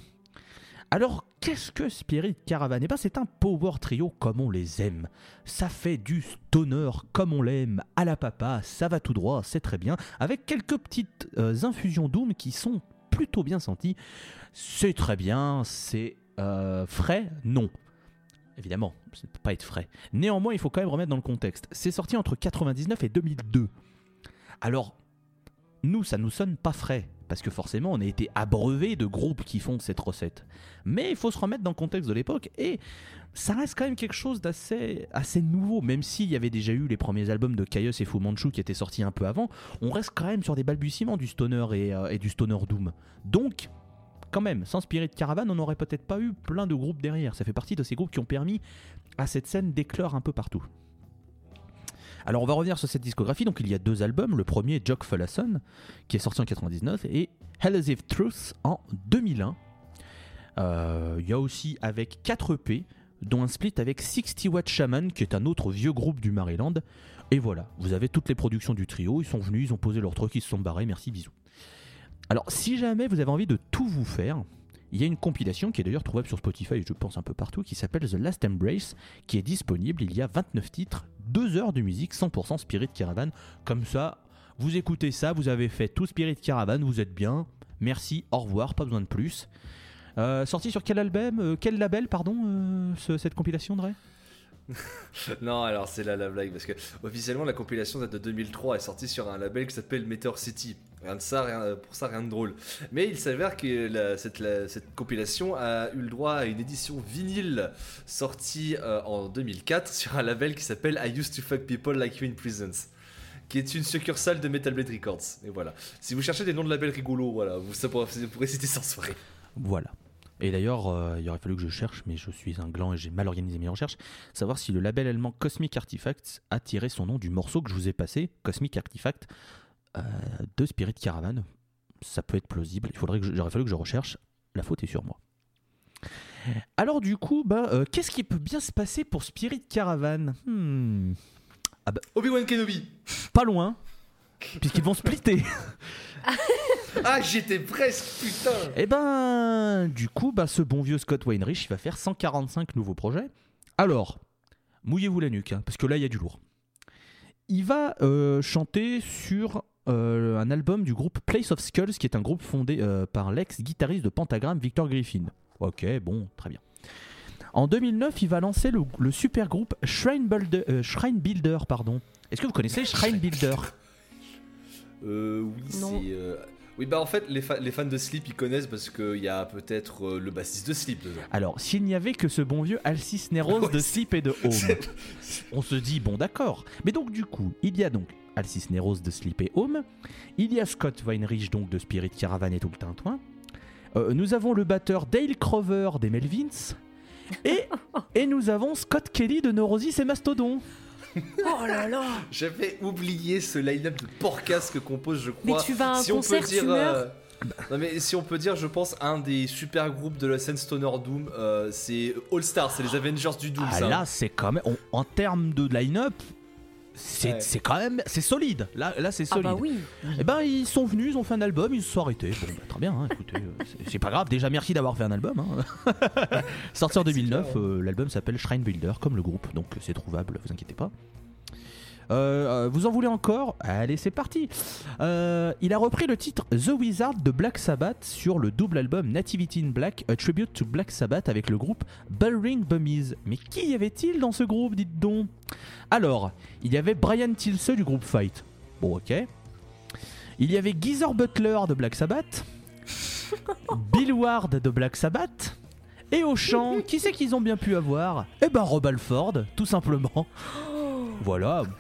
Speaker 1: Alors qu'est-ce que Spirit Caravan? Eh ben c'est un power trio comme on les aime. Ça fait du stoner comme on l'aime à la papa ça va tout droit c'est très bien avec quelques petites euh, infusions doom qui sont plutôt bien senties c'est très bien c'est euh, frais non Évidemment, ça ne peut pas être frais. Néanmoins, il faut quand même remettre dans le contexte. C'est sorti entre 99 et 2002. Alors, nous, ça nous sonne pas frais, parce que forcément, on a été abreuvé de groupes qui font cette recette. Mais il faut se remettre dans le contexte de l'époque, et ça reste quand même quelque chose d'assez assez nouveau, même s'il y avait déjà eu les premiers albums de Caius et Fu Manchu qui étaient sortis un peu avant, on reste quand même sur des balbutiements du stoner et, euh, et du stoner doom. Donc, quand même, sans Spirit Caravan, on n'aurait peut-être pas eu plein de groupes derrière. Ça fait partie de ces groupes qui ont permis à cette scène d'éclore un peu partout. Alors on va revenir sur cette discographie. Donc il y a deux albums. Le premier, Jock Follason, qui est sorti en 99, et Elusive Truth en 2001. Euh, Il y a aussi avec 4 EP, dont un split avec 60 Watt Shaman, qui est un autre vieux groupe du Maryland. Et voilà, vous avez toutes les productions du trio. Ils sont venus, ils ont posé leur truc, ils se sont barrés. Merci, bisous. Alors, si jamais vous avez envie de tout vous faire, il y a une compilation qui est d'ailleurs trouvable sur Spotify je pense un peu partout qui s'appelle The Last Embrace qui est disponible. Il y a 29 titres, 2 heures de musique 100% Spirit Caravan. Comme ça, vous écoutez ça, vous avez fait tout Spirit Caravan, vous êtes bien. Merci, au revoir, pas besoin de plus. Euh, sorti sur quel album euh, Quel label, pardon, euh, ce- cette compilation, Dre? [LAUGHS]
Speaker 3: Non, alors c'est là la blague parce que officiellement la compilation date de 2003, elle est sortie sur un label qui s'appelle Meteor City. Rien de ça, rien, pour ça rien de drôle. Mais il s'avère que cette, la- cette compilation a eu le droit à une édition vinyle sortie euh, en 2004 sur un label qui s'appelle I Used to Fuck People Like You in Prisons. Qui est une succursale de Metal Blade Records. Et voilà. Si vous cherchez des noms de labels rigolos, voilà, vous, ça pourrait, vous pourrez citer en soirée.
Speaker 1: Voilà. Et d'ailleurs, euh, il aurait fallu que je cherche, mais je suis un gland et j'ai mal organisé mes recherches, savoir si le label allemand Cosmic Artifacts a tiré son nom du morceau que je vous ai passé, Cosmic Artifact, euh, de Spirit Caravan. Ça peut être plausible. Il faudrait que aurait fallu que je recherche. La faute est sur moi. Alors du coup, bah, euh, qu'est-ce qui peut bien se passer pour Spirit Caravan Hmm,
Speaker 3: Obi-Wan Kenobi.
Speaker 1: Pas loin, puisqu'ils vont splitter. [LAUGHS]
Speaker 3: Ah, j'étais presque, putain.
Speaker 1: Eh ben, du coup, bah, ce bon vieux Scott Weinrich, il va faire 145 nouveaux projets. Alors, mouillez-vous la nuque, hein, parce que là, il y a du lourd. Il va euh, chanter sur euh, un album du groupe Place of Skulls, qui est un groupe fondé euh, par l'ex-guitariste de Pentagram, Victor Griffin. Ok, bon, très bien. En 2009, il va lancer le, le super groupe Shrine Builder. euh, Shrine Builder pardon. Est-ce que vous connaissez Shrine Builder?
Speaker 3: Euh, oui, c'est. euh, Oui, bah en fait, les, fa- les fans de Sleep ils connaissent parce qu'il y a peut-être euh, le bassiste de Sleep dedans.
Speaker 1: Alors, s'il n'y avait que ce bon vieux Alcis Neros [LAUGHS] de Sleep et de Home, [LAUGHS] on se dit bon d'accord. Mais donc du coup, il y a donc Alcis Neros de Sleep et Home, il y a Scott Weinrich donc de Spirit Caravan et tout le tintouin. Euh, nous avons le batteur Dale Crover des Melvins. Et, [LAUGHS] et nous avons Scott Kelly de Neurosis et Mastodon.
Speaker 2: Oh là là
Speaker 3: J'avais oublié ce line-up de porcasse que compose, je
Speaker 2: Mais
Speaker 3: crois.
Speaker 2: tu vas à un
Speaker 3: si on
Speaker 2: concert,
Speaker 3: peut
Speaker 2: tu
Speaker 3: dire.
Speaker 2: meurs
Speaker 3: euh, Non mais si on peut dire, je pense un des super groupes de la scène Stoner Doom, euh, c'est All Star, c'est les Avengers du Doom.
Speaker 1: Ah
Speaker 3: ça.
Speaker 1: là, c'est quand même on- en termes de line-up, c'est
Speaker 3: Ouais.
Speaker 1: quand même c'est solide. Là, là c'est
Speaker 2: Ah
Speaker 1: solide.
Speaker 2: bah oui
Speaker 1: Eh ben, ils sont venus, ils ont fait un album, ils se sont arrêtés. Bon, bah, très bien, hein, écoutez, euh, c'est- pas grave. Déjà, merci d'avoir fait un album. hein. [LAUGHS] Sorti en 2009,
Speaker 3: clair,
Speaker 1: euh, l'album s'appelle Shrine Builder, comme le groupe, donc c'est trouvable, vous inquiétez pas. Euh, euh, vous en voulez encore? Allez, c'est parti. Euh, il a repris le titre The Wizard de Black Sabbath sur le double album Nativity in Black, a tribute to Black Sabbath avec le groupe Bullring Bummies. Mais qui y avait-il dans ce groupe, dites donc? Alors, il y avait Brian Tilse du groupe Fight. Bon, ok. Il y avait Geezer Butler de Black Sabbath, [LAUGHS] Bill Ward de Black Sabbath, et au chant, qui c'est qu'ils ont bien pu avoir? Eh ben Rob Alford, tout simplement. [LAUGHS] Voilà. [LAUGHS]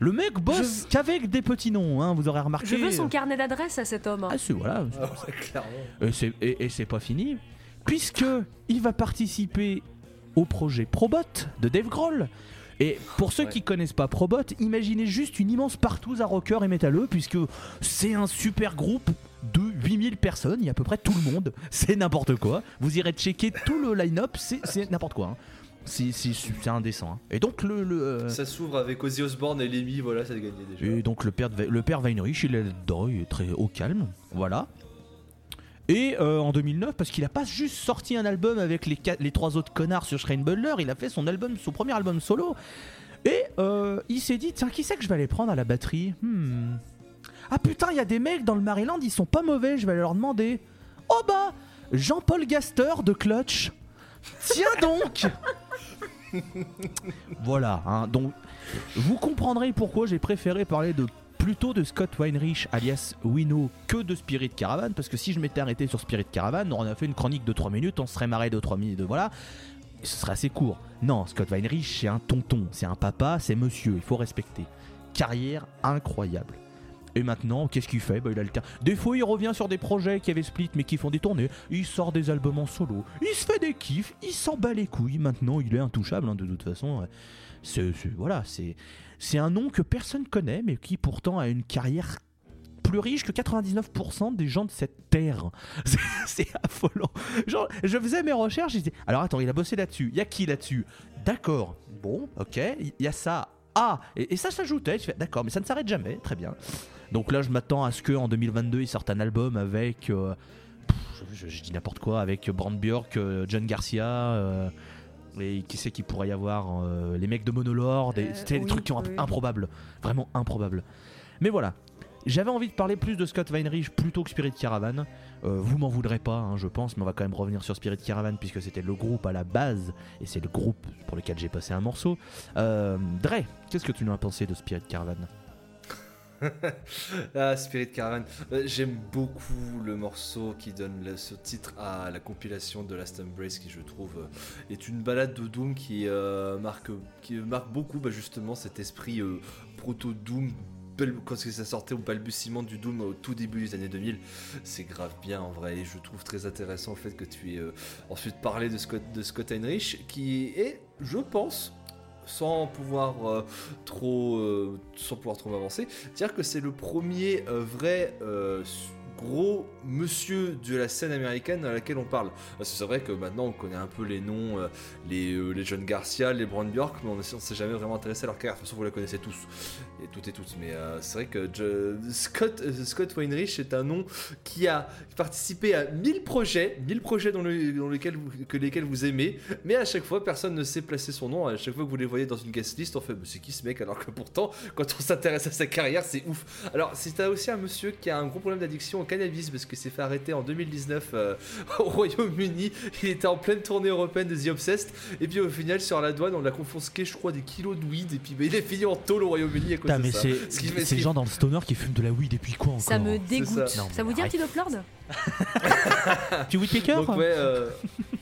Speaker 1: Le mec bosse qu'avec des petits noms, hein, vous aurez remarqué.
Speaker 2: Je veux son carnet d'adresse à cet homme. hein.
Speaker 1: Ah, c'est voilà.
Speaker 3: Ah.
Speaker 1: Et c'est, et- et c'est pas fini, puisque il va participer au projet Probot de Dave Grohl. Et pour ceux
Speaker 3: Ouais.
Speaker 1: qui connaissent pas Probot, imaginez juste une immense partouze à rocker et métalleux, puisque c'est un super groupe de 8000 personnes, il y a à peu près tout le monde, c'est n'importe quoi. Vous irez checker tout le line-up, c'est, c'est n'importe quoi. hein. C'est, indécent. hein. Et donc le, le, euh,
Speaker 3: Ça s'ouvre avec Ozzy Osbourne et Lemmy, voilà, ça a gagné déjà.
Speaker 1: et donc le père, de, le père Weinrich, il est il est très au calme, voilà. Et euh, en 2009, parce qu'il a pas juste sorti un album avec les, quatre- les trois autres connards sur Shrine Butler, il a fait son album, son premier album solo. Et euh, il s'est dit, tiens, qui c'est que je vais aller prendre à la batterie? Hmm. Ah putain, il y a des mecs dans le Maryland, ils sont pas mauvais, je vais aller leur demander. Oh bah, Jean-Paul Gaster de Clutch. Tiens donc [LAUGHS] [LAUGHS] Voilà, hein, donc vous comprendrez pourquoi j'ai préféré parler de plutôt de Scott Weinrich alias Wino que de Spirit Caravan parce que si je m'étais arrêté sur Spirit Caravan, on a fait une chronique de 3 minutes, on serait marré de 3 minutes, de voilà. Ce serait assez court. Non, Scott Weinrich, c'est un tonton, c'est un papa, c'est monsieur, il faut respecter. Carrière incroyable. Et maintenant, qu'est-ce qu'il fait? Bah, il alterne. Des fois, il revient sur des projets qui avaient split mais qui font des tournées. Il sort des albums en solo. Il se fait des kiffs. Il s'en bat les couilles. Maintenant, il est intouchable hein, de toute façon. C'est, voilà, c'est, un nom que personne connaît, mais qui pourtant a une carrière plus riche que 99% des gens de cette terre. [LAUGHS] C'est, c'est affolant. Genre, je faisais mes recherches, je disais, alors attends, il a bossé là-dessus. Il y a qui là-dessus? D'accord. Bon, ok. Il y a ça. Ah, et, et ça s'ajoutait. Je fais, d'accord, mais ça ne s'arrête jamais. Très bien. Donc là, je m'attends à ce qu'en 2022, il sorte un album avec. euh, pff, je, dis n'importe quoi, avec Brand Bjork, euh, John Garcia. euh, et qui sait qu'il pourrait y avoir euh, les mecs de Monolord. C'était des trucs qui sont
Speaker 2: oui.
Speaker 1: improbables. Vraiment improbables. Mais voilà. J'avais envie de parler plus de Scott Weinrich plutôt que Spirit Caravan. Euh, vous m'en voudrez pas, hein, je pense, mais on va quand même revenir sur Spirit Caravan puisque c'était le groupe à la base et c'est le groupe pour lequel j'ai passé un morceau. Euh, Dre, qu'est-ce que tu nous as pensé de Spirit Caravan? [LAUGHS]
Speaker 3: Ah, Spirit Caravan. Euh, J'aime beaucoup le morceau qui donne ce titre à la compilation de Last Embrace, qui je trouve est une balade de Doom qui, marque, beaucoup bah, justement cet esprit proto-Doom. Quand ça sortait au balbutiement du Doom au tout début des années 2000, c'est grave bien en vrai. Et je trouve très intéressant le fait que tu aies euh, ensuite parlé de Scott, de Scott Heinrich, qui est, je pense, sans pouvoir euh, trop, euh, sans pouvoir trop avancer, dire que c'est le premier vrai gros monsieur de la scène américaine à laquelle on parle. C'est vrai que maintenant on connaît un peu les noms, les, euh, les John Garcia, les Brand Bjork, mais on ne s'est jamais vraiment intéressé à leur carrière. De toute façon, vous la connaissez tous, et toutes et toutes. Mais euh, c'est vrai que Scott, euh, Scott Weinrich est un nom qui a participé à 1000 projets, 1000 projets dans, le- dans lesquels vous, que lesquels vous aimez, mais à chaque fois personne ne sait placer son nom. À chaque fois que vous les voyez dans une guest list, on fait c'est qui ce mec? Alors que pourtant, quand on s'intéresse à sa carrière, c'est ouf. Alors, c'est aussi un monsieur qui a un gros problème d'addiction au cannabis parce que s'est fait arrêter en 2019 euh, [LAUGHS] au Royaume-Uni. Il était en pleine tournée européenne de The Obsessed, et puis au final, sur la douane, on l'a confisqué, je crois, des kilos de weed, et puis il est fini en tôle au Royaume-Uni à
Speaker 1: Putain, mais c'est
Speaker 3: Ce
Speaker 1: ces gens dans le stoner qui fument de la weed depuis quoi encore
Speaker 2: Ça me dégoûte.
Speaker 3: ça.
Speaker 1: Non,
Speaker 2: vous dit un petit Doplord [LAUGHS]
Speaker 1: Tu Whittaker
Speaker 3: Donc ouais, euh,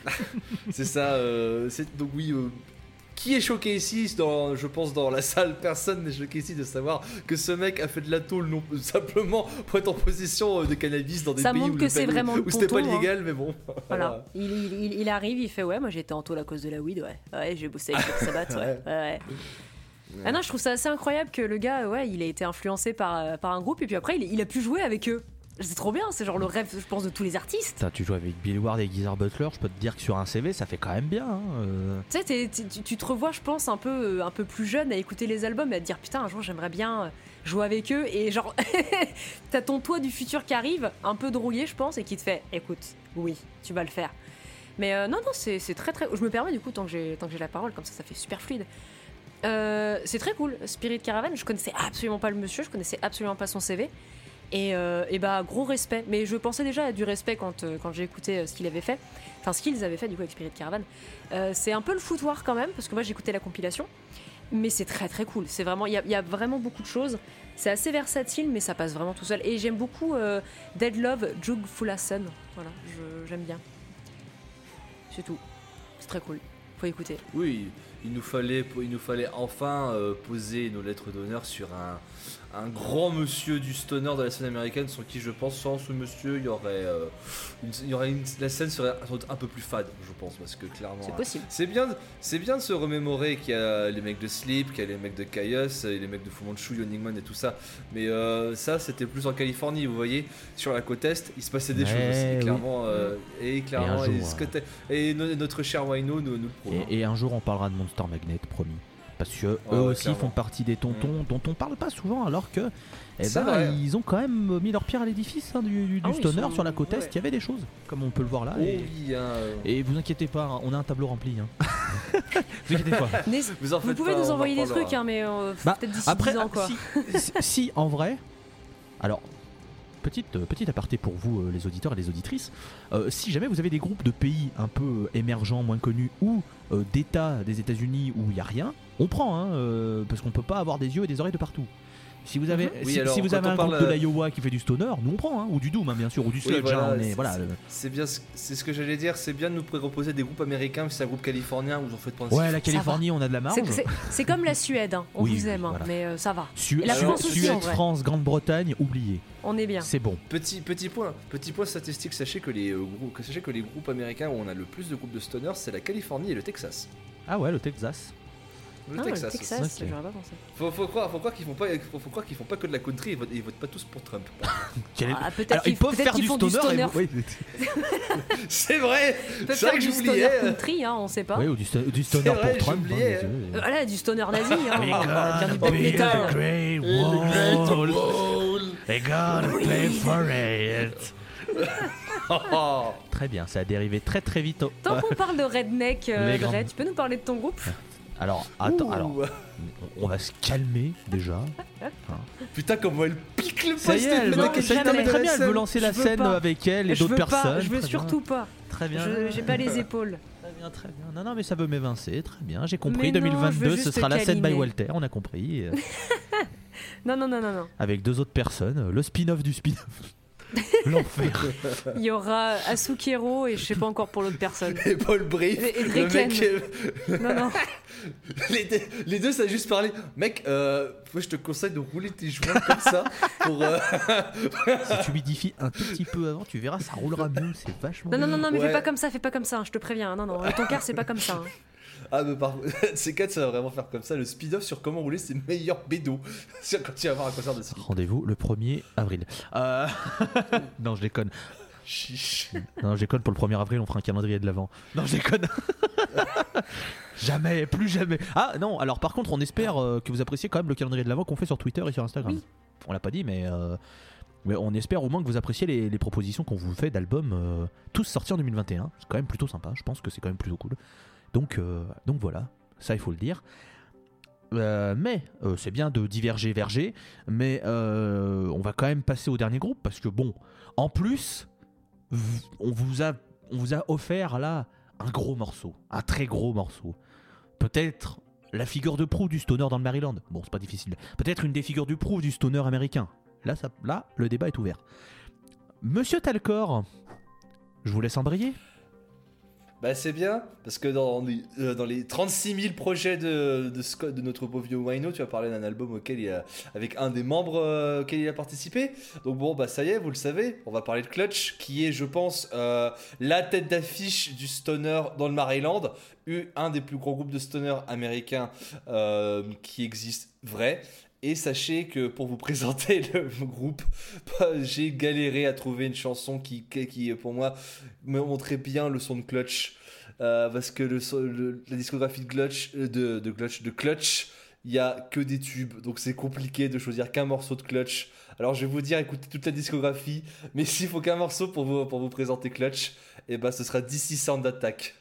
Speaker 3: [LAUGHS] c'est ça. euh, donc oui. euh, qui est choqué ici dans, Je pense dans la salle, personne n'est choqué ici de savoir que ce mec a fait de la tôle non [LAUGHS] simplement pour être en possession euh, de cannabis dans des
Speaker 2: Ça
Speaker 3: pays
Speaker 2: montre
Speaker 3: où,
Speaker 2: que
Speaker 3: le
Speaker 2: c'est
Speaker 3: pa-
Speaker 2: vraiment
Speaker 3: où
Speaker 2: le
Speaker 3: c'était pas
Speaker 2: hein.
Speaker 3: légal, mais bon.
Speaker 2: Voilà. Il, il- il- il arrive, il fait Ouais, moi j'étais en taule à cause de la weed, ouais. Ouais, j'ai bossé avec Black Sabbath, ouais.
Speaker 3: Ouais.
Speaker 2: ouais. Ouais. Ah non, je trouve ça assez incroyable que le gars, ouais, il a été influencé par, euh, par un groupe et puis après il, il a pu jouer avec eux. C'est trop bien, c'est genre le rêve, je pense, de tous les artistes.
Speaker 1: Putain, tu joues avec Bill Ward et Geezer Butler, je peux te dire que sur un CV, ça fait quand même bien. hein, euh.
Speaker 2: Tu sais, tu, te revois, je pense, un peu, euh, un peu plus jeune à écouter les albums et à te dire putain, un jour j'aimerais bien jouer avec eux. Et genre, [LAUGHS] t'as ton toi du futur qui arrive, un peu drogué, je pense, et qui te fait écoute, oui, tu vas le faire. Mais euh, non, non, c'est très très. Je me permets du coup, tant que j'ai la parole, comme ça, ça fait super fluide. Euh, c'est très cool, Spirit Caravan. Je connaissais absolument pas le monsieur, je connaissais absolument pas son CV. Et, euh, et bah, gros respect. Mais je pensais déjà à du respect quand, euh, quand j'ai écouté euh, ce qu'il avait fait. Enfin, ce qu'ils avaient fait du coup avec Spirit Caravan. C'est un peu le foutoir quand même, parce que moi j'écoutais la compilation. Mais c'est très très cool. C'est vraiment, il y, y a vraiment beaucoup de choses. C'est assez versatile, mais ça passe vraiment tout seul. Et j'aime beaucoup Dead Love, Jug Fullason. Voilà, j'aime bien. C'est tout. C'est très cool. Faut écouter.
Speaker 3: Oui, il nous fallait, il nous fallait enfin euh, poser nos lettres d'honneur sur un, un grand monsieur du stoner de la scène américaine, sans qui je pense, sans ce monsieur, il y aurait, euh, une- il y aurait une- la scène serait sans doute un peu plus fade, je pense, parce que clairement.
Speaker 2: C'est
Speaker 3: hein,
Speaker 2: possible.
Speaker 3: C'est bien, c'est bien de se remémorer qu'il y a les mecs de Sleep, qu'il y a les mecs de Caius, et les mecs de Fu Manchu, Yoningman et tout ça. Mais euh, ça, c'était plus en Californie, vous voyez. Sur la côte est, il se passait des
Speaker 1: Ouais,
Speaker 3: choses aussi,
Speaker 1: oui.
Speaker 3: clairement. euh, et clairement,
Speaker 1: Et
Speaker 3: et, et notre cher Wino nous, nous le prouve. hein.
Speaker 1: Et, et un jour, on parlera de Monster Magnet, promis. Parce que eux
Speaker 3: ouais,
Speaker 1: aussi
Speaker 3: clairement.
Speaker 1: font partie des tontons dont on parle pas souvent, alors que eh ben, ils ont quand même mis leur pierre à l'édifice hein, du, du- du
Speaker 2: Ah oui,
Speaker 1: stoner
Speaker 2: sont-
Speaker 1: sur la côte est. Il y avait des choses, comme on peut le voir là.
Speaker 3: Oh
Speaker 1: et,
Speaker 3: oui, hein, euh,
Speaker 1: et vous inquiétez pas, hein, on a un tableau rempli. Hein. [LAUGHS] vous inquiétez pas.
Speaker 2: Mais
Speaker 3: vous, en
Speaker 2: vous
Speaker 3: faites
Speaker 2: pouvez
Speaker 3: pas,
Speaker 2: nous
Speaker 3: en
Speaker 2: envoyer des trucs, hein, mais euh,
Speaker 1: Bah,
Speaker 2: peut-être d'ici
Speaker 1: Après,
Speaker 2: 10 ans quoi.
Speaker 1: si, en vrai, alors petite euh, petite aparté pour vous euh, les auditeurs et les auditrices, euh, si jamais vous avez des groupes de pays un peu émergents, moins connus ou d'États des États-Unis où il y a rien, on prend, hein, parce qu'on peut pas avoir des yeux et des oreilles de partout. Si vous avez,
Speaker 3: Mhm. Oui,
Speaker 1: si,
Speaker 3: alors,
Speaker 1: si vous avez un
Speaker 3: parle,
Speaker 1: groupe de
Speaker 3: euh,
Speaker 1: l'Iowa qui fait du stoner, nous on prend, hein, ou du doom hein, bien sûr, ou du
Speaker 3: Oui,
Speaker 1: sludge.
Speaker 3: voilà,
Speaker 1: hein,
Speaker 3: c'est-
Speaker 1: voilà,
Speaker 3: c'est-
Speaker 1: euh,
Speaker 3: C'est bien, ce- c'est ce que j'allais dire. C'est bien de nous proposer des groupes américains, mais c'est un groupe californien où vous en faites pas.
Speaker 1: ouais, la Californie, on a de la marge.
Speaker 2: C'est- C'est c'est comme la Suède, hein. on
Speaker 1: Oui,
Speaker 2: vous
Speaker 1: oui,
Speaker 2: aime, hein,
Speaker 1: voilà.
Speaker 2: mais euh, ça va.
Speaker 1: Su-
Speaker 2: Et la
Speaker 1: Su-
Speaker 2: France aussi,
Speaker 1: Suède,
Speaker 2: en vrai.
Speaker 1: France, Grande-Bretagne, oublié.
Speaker 2: On est bien.
Speaker 1: C'est bon.
Speaker 3: Petit, petit point, petit point statistique. Sachez que les euh, groupes, sachez que les groupes américains où on a le plus de groupes de stoners, c'est la Californie et le Texas.
Speaker 1: Ah ouais, le Texas.
Speaker 3: Le
Speaker 2: Ah,
Speaker 3: Texas.
Speaker 2: le Texas,
Speaker 1: ok.
Speaker 2: j'aurais pas pensé.
Speaker 3: Faut, faut croire, faut croire qu'ils font pas, faut, faut croire qu'ils font pas que de la country. Ils votent, ils votent pas tous pour Trump. [LAUGHS]
Speaker 2: Ah, peut-être
Speaker 1: Alors,
Speaker 2: qu'ils
Speaker 1: ils peuvent
Speaker 2: peut-être
Speaker 1: faire
Speaker 2: qu'ils
Speaker 1: du
Speaker 2: font du
Speaker 1: stoner. et-
Speaker 2: stoner.
Speaker 1: oui, [LAUGHS]
Speaker 3: c'est vrai. C'est vrai
Speaker 2: faire
Speaker 3: que
Speaker 2: du stoner
Speaker 3: j'oubliais.
Speaker 2: country, hein, on sait pas.
Speaker 1: Ou du, sto- du
Speaker 3: C'est
Speaker 1: stoner
Speaker 3: vrai,
Speaker 1: pour Trump. hein.
Speaker 2: Euh, Voilà, du stoner nazi, hein,
Speaker 1: We
Speaker 2: on va faire du
Speaker 1: gotta
Speaker 2: black
Speaker 1: be
Speaker 2: metal.
Speaker 1: the great wall. They gotta play for it. [LAUGHS] Très bien, ça a dérivé très très vite.
Speaker 2: Tant qu'on parle de redneck, euh, tu peux nous parler de ton groupe?
Speaker 1: Alors, attends, alors, on va se calmer déjà.
Speaker 3: Putain, comment elle pique
Speaker 5: que le
Speaker 1: Ça y
Speaker 5: poste
Speaker 1: est, elle veut, ça y est,
Speaker 2: jamais.
Speaker 1: non, mais très bien, elle veut lancer la scène
Speaker 2: pas.
Speaker 1: avec elle et d'autres personnes.
Speaker 2: je veux
Speaker 1: Très
Speaker 2: surtout pas.
Speaker 1: bien. Très bien.
Speaker 2: J'ai pas les épaules.
Speaker 1: Très bien, très bien. Non, non, mais ça veut m'évincer, très bien. J'ai compris.
Speaker 2: Mais non, je veux
Speaker 1: 2022, ce sera la scène by. Walter, on a compris. [LAUGHS] euh,
Speaker 2: Non, non, non, non, non.
Speaker 1: avec deux autres personnes, euh, le spin-off du spin-off. [LAUGHS] L'enfer.
Speaker 2: Il y aura Asukero et je sais pas encore pour l'autre personne.
Speaker 5: Et Paul Brief,
Speaker 2: Et- et
Speaker 5: le mec, euh,
Speaker 2: Non, non. [LAUGHS]
Speaker 5: les, deux- les deux, ça a juste parlé. Mec, euh, moi je te conseille de rouler tes joints comme ça pour. euh, [LAUGHS]
Speaker 1: si tu humidifies un tout petit peu avant, tu verras, ça roulera mieux. C'est vachement
Speaker 2: Non, non, non, non, mais
Speaker 5: Ouais.
Speaker 2: fais pas comme ça, fais pas comme ça, hein, je te préviens. Non, non, ton cœur, c'est pas comme ça. hein.
Speaker 5: Ah, mais par [LAUGHS] ces quatre, ça va vraiment faire comme ça. Le speed-off sur comment rouler ses meilleurs bédos. [LAUGHS] C'est quand tu vas voir un concert de ski.
Speaker 1: Rendez-vous le 1er avril. Euh, [LAUGHS] non, je déconne.
Speaker 5: Chiche.
Speaker 1: Non, je déconne. Pour le 1er avril, on fera un calendrier de l'avant. Non, je déconne. jamais, plus jamais. Ah non, alors par contre, on espère euh, que vous appréciez quand même le calendrier de l'avant qu'on fait sur Twitter et sur Instagram.
Speaker 2: Oui.
Speaker 1: On l'a pas dit, mais, euh, mais on espère au moins que vous appréciez les, les propositions qu'on vous fait d'albums euh, tous sortis en 2021. C'est quand même plutôt sympa. Je pense que c'est quand même plutôt cool. Donc, euh, donc voilà, ça il faut le dire. Euh, mais euh, c'est bien de diverger, verger, mais on va quand même passer au dernier groupe parce que bon, en plus, v- on vous a, on vous a offert là un gros morceau, un très gros morceau. Peut-être la figure de proue du stoner dans le Maryland. Bon, c'est pas difficile. Peut-être une des figures du proue du stoner américain. Là, ça, là, le débat est ouvert. Monsieur Talcor, je vous laisse embrayer.
Speaker 5: Bah c'est bien, parce que dans les, euh, dans les 36 000 projets de, de, Scott- de notre beau vieux Wino, tu as parlé d'un album auquel il a, avec un des membres euh, auquel il a participé. Donc bon, bah ça y est, vous le savez, on va parler de Clutch, qui est, je pense, euh, la tête d'affiche du stoner dans le Maryland, un des plus gros groupes de stoner américains euh, qui existe vrai. Et sachez que pour vous [LAUGHS] présenter le groupe, bah, j'ai galéré à trouver une chanson qui, qui, pour moi, me montrait bien le son de Clutch. Euh, parce que la discographie de Clutch, euh, de, Clutch, de Clutch, il y a que des tubes. Donc c'est compliqué de choisir qu'un morceau de Clutch. Alors je vais vous dire, écoutez toute la discographie. Mais [LAUGHS] s'il faut qu'un morceau pour vous, pour présenter Clutch, et ben ce sera DC Sound Attack.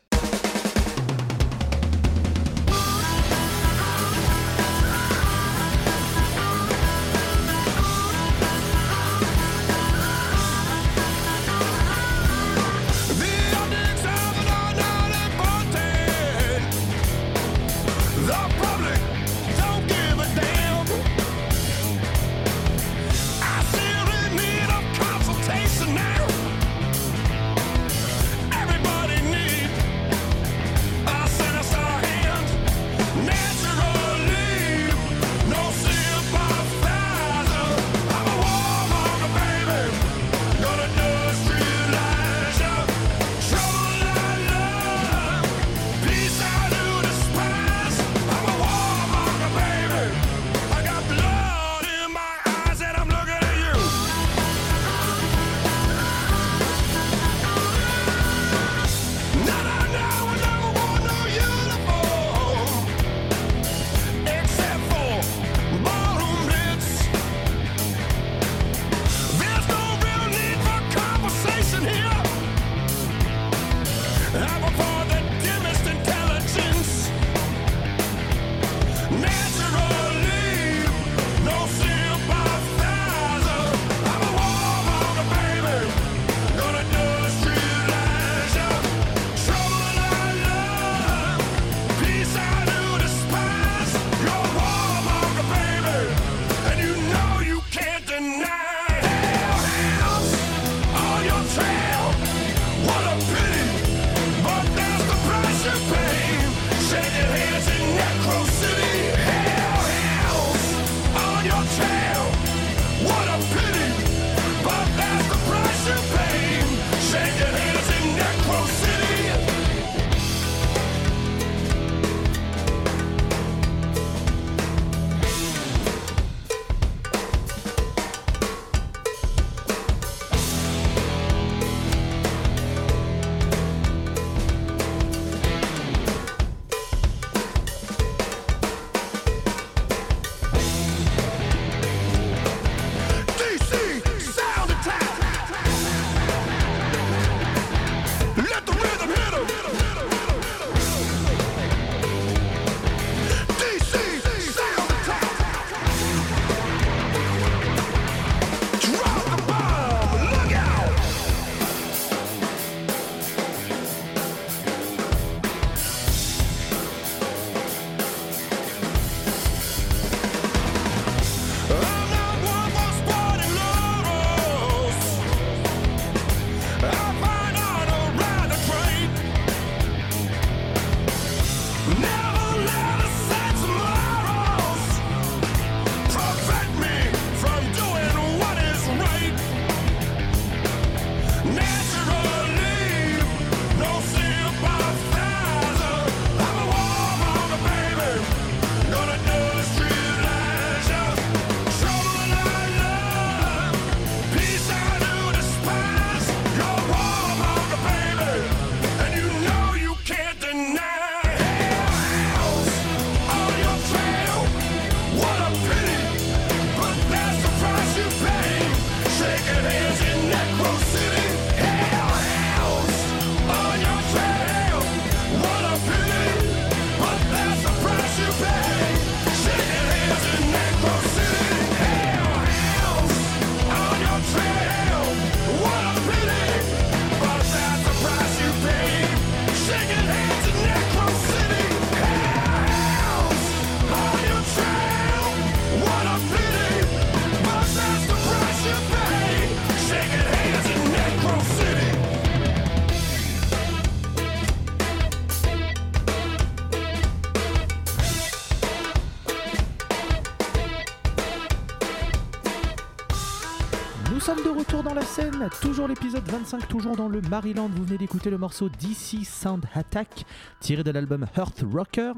Speaker 1: Toujours l'épisode 25, toujours dans le Maryland. Vous venez d'écouter le morceau DC Sound Attack, tiré de l'album Earth Rocker.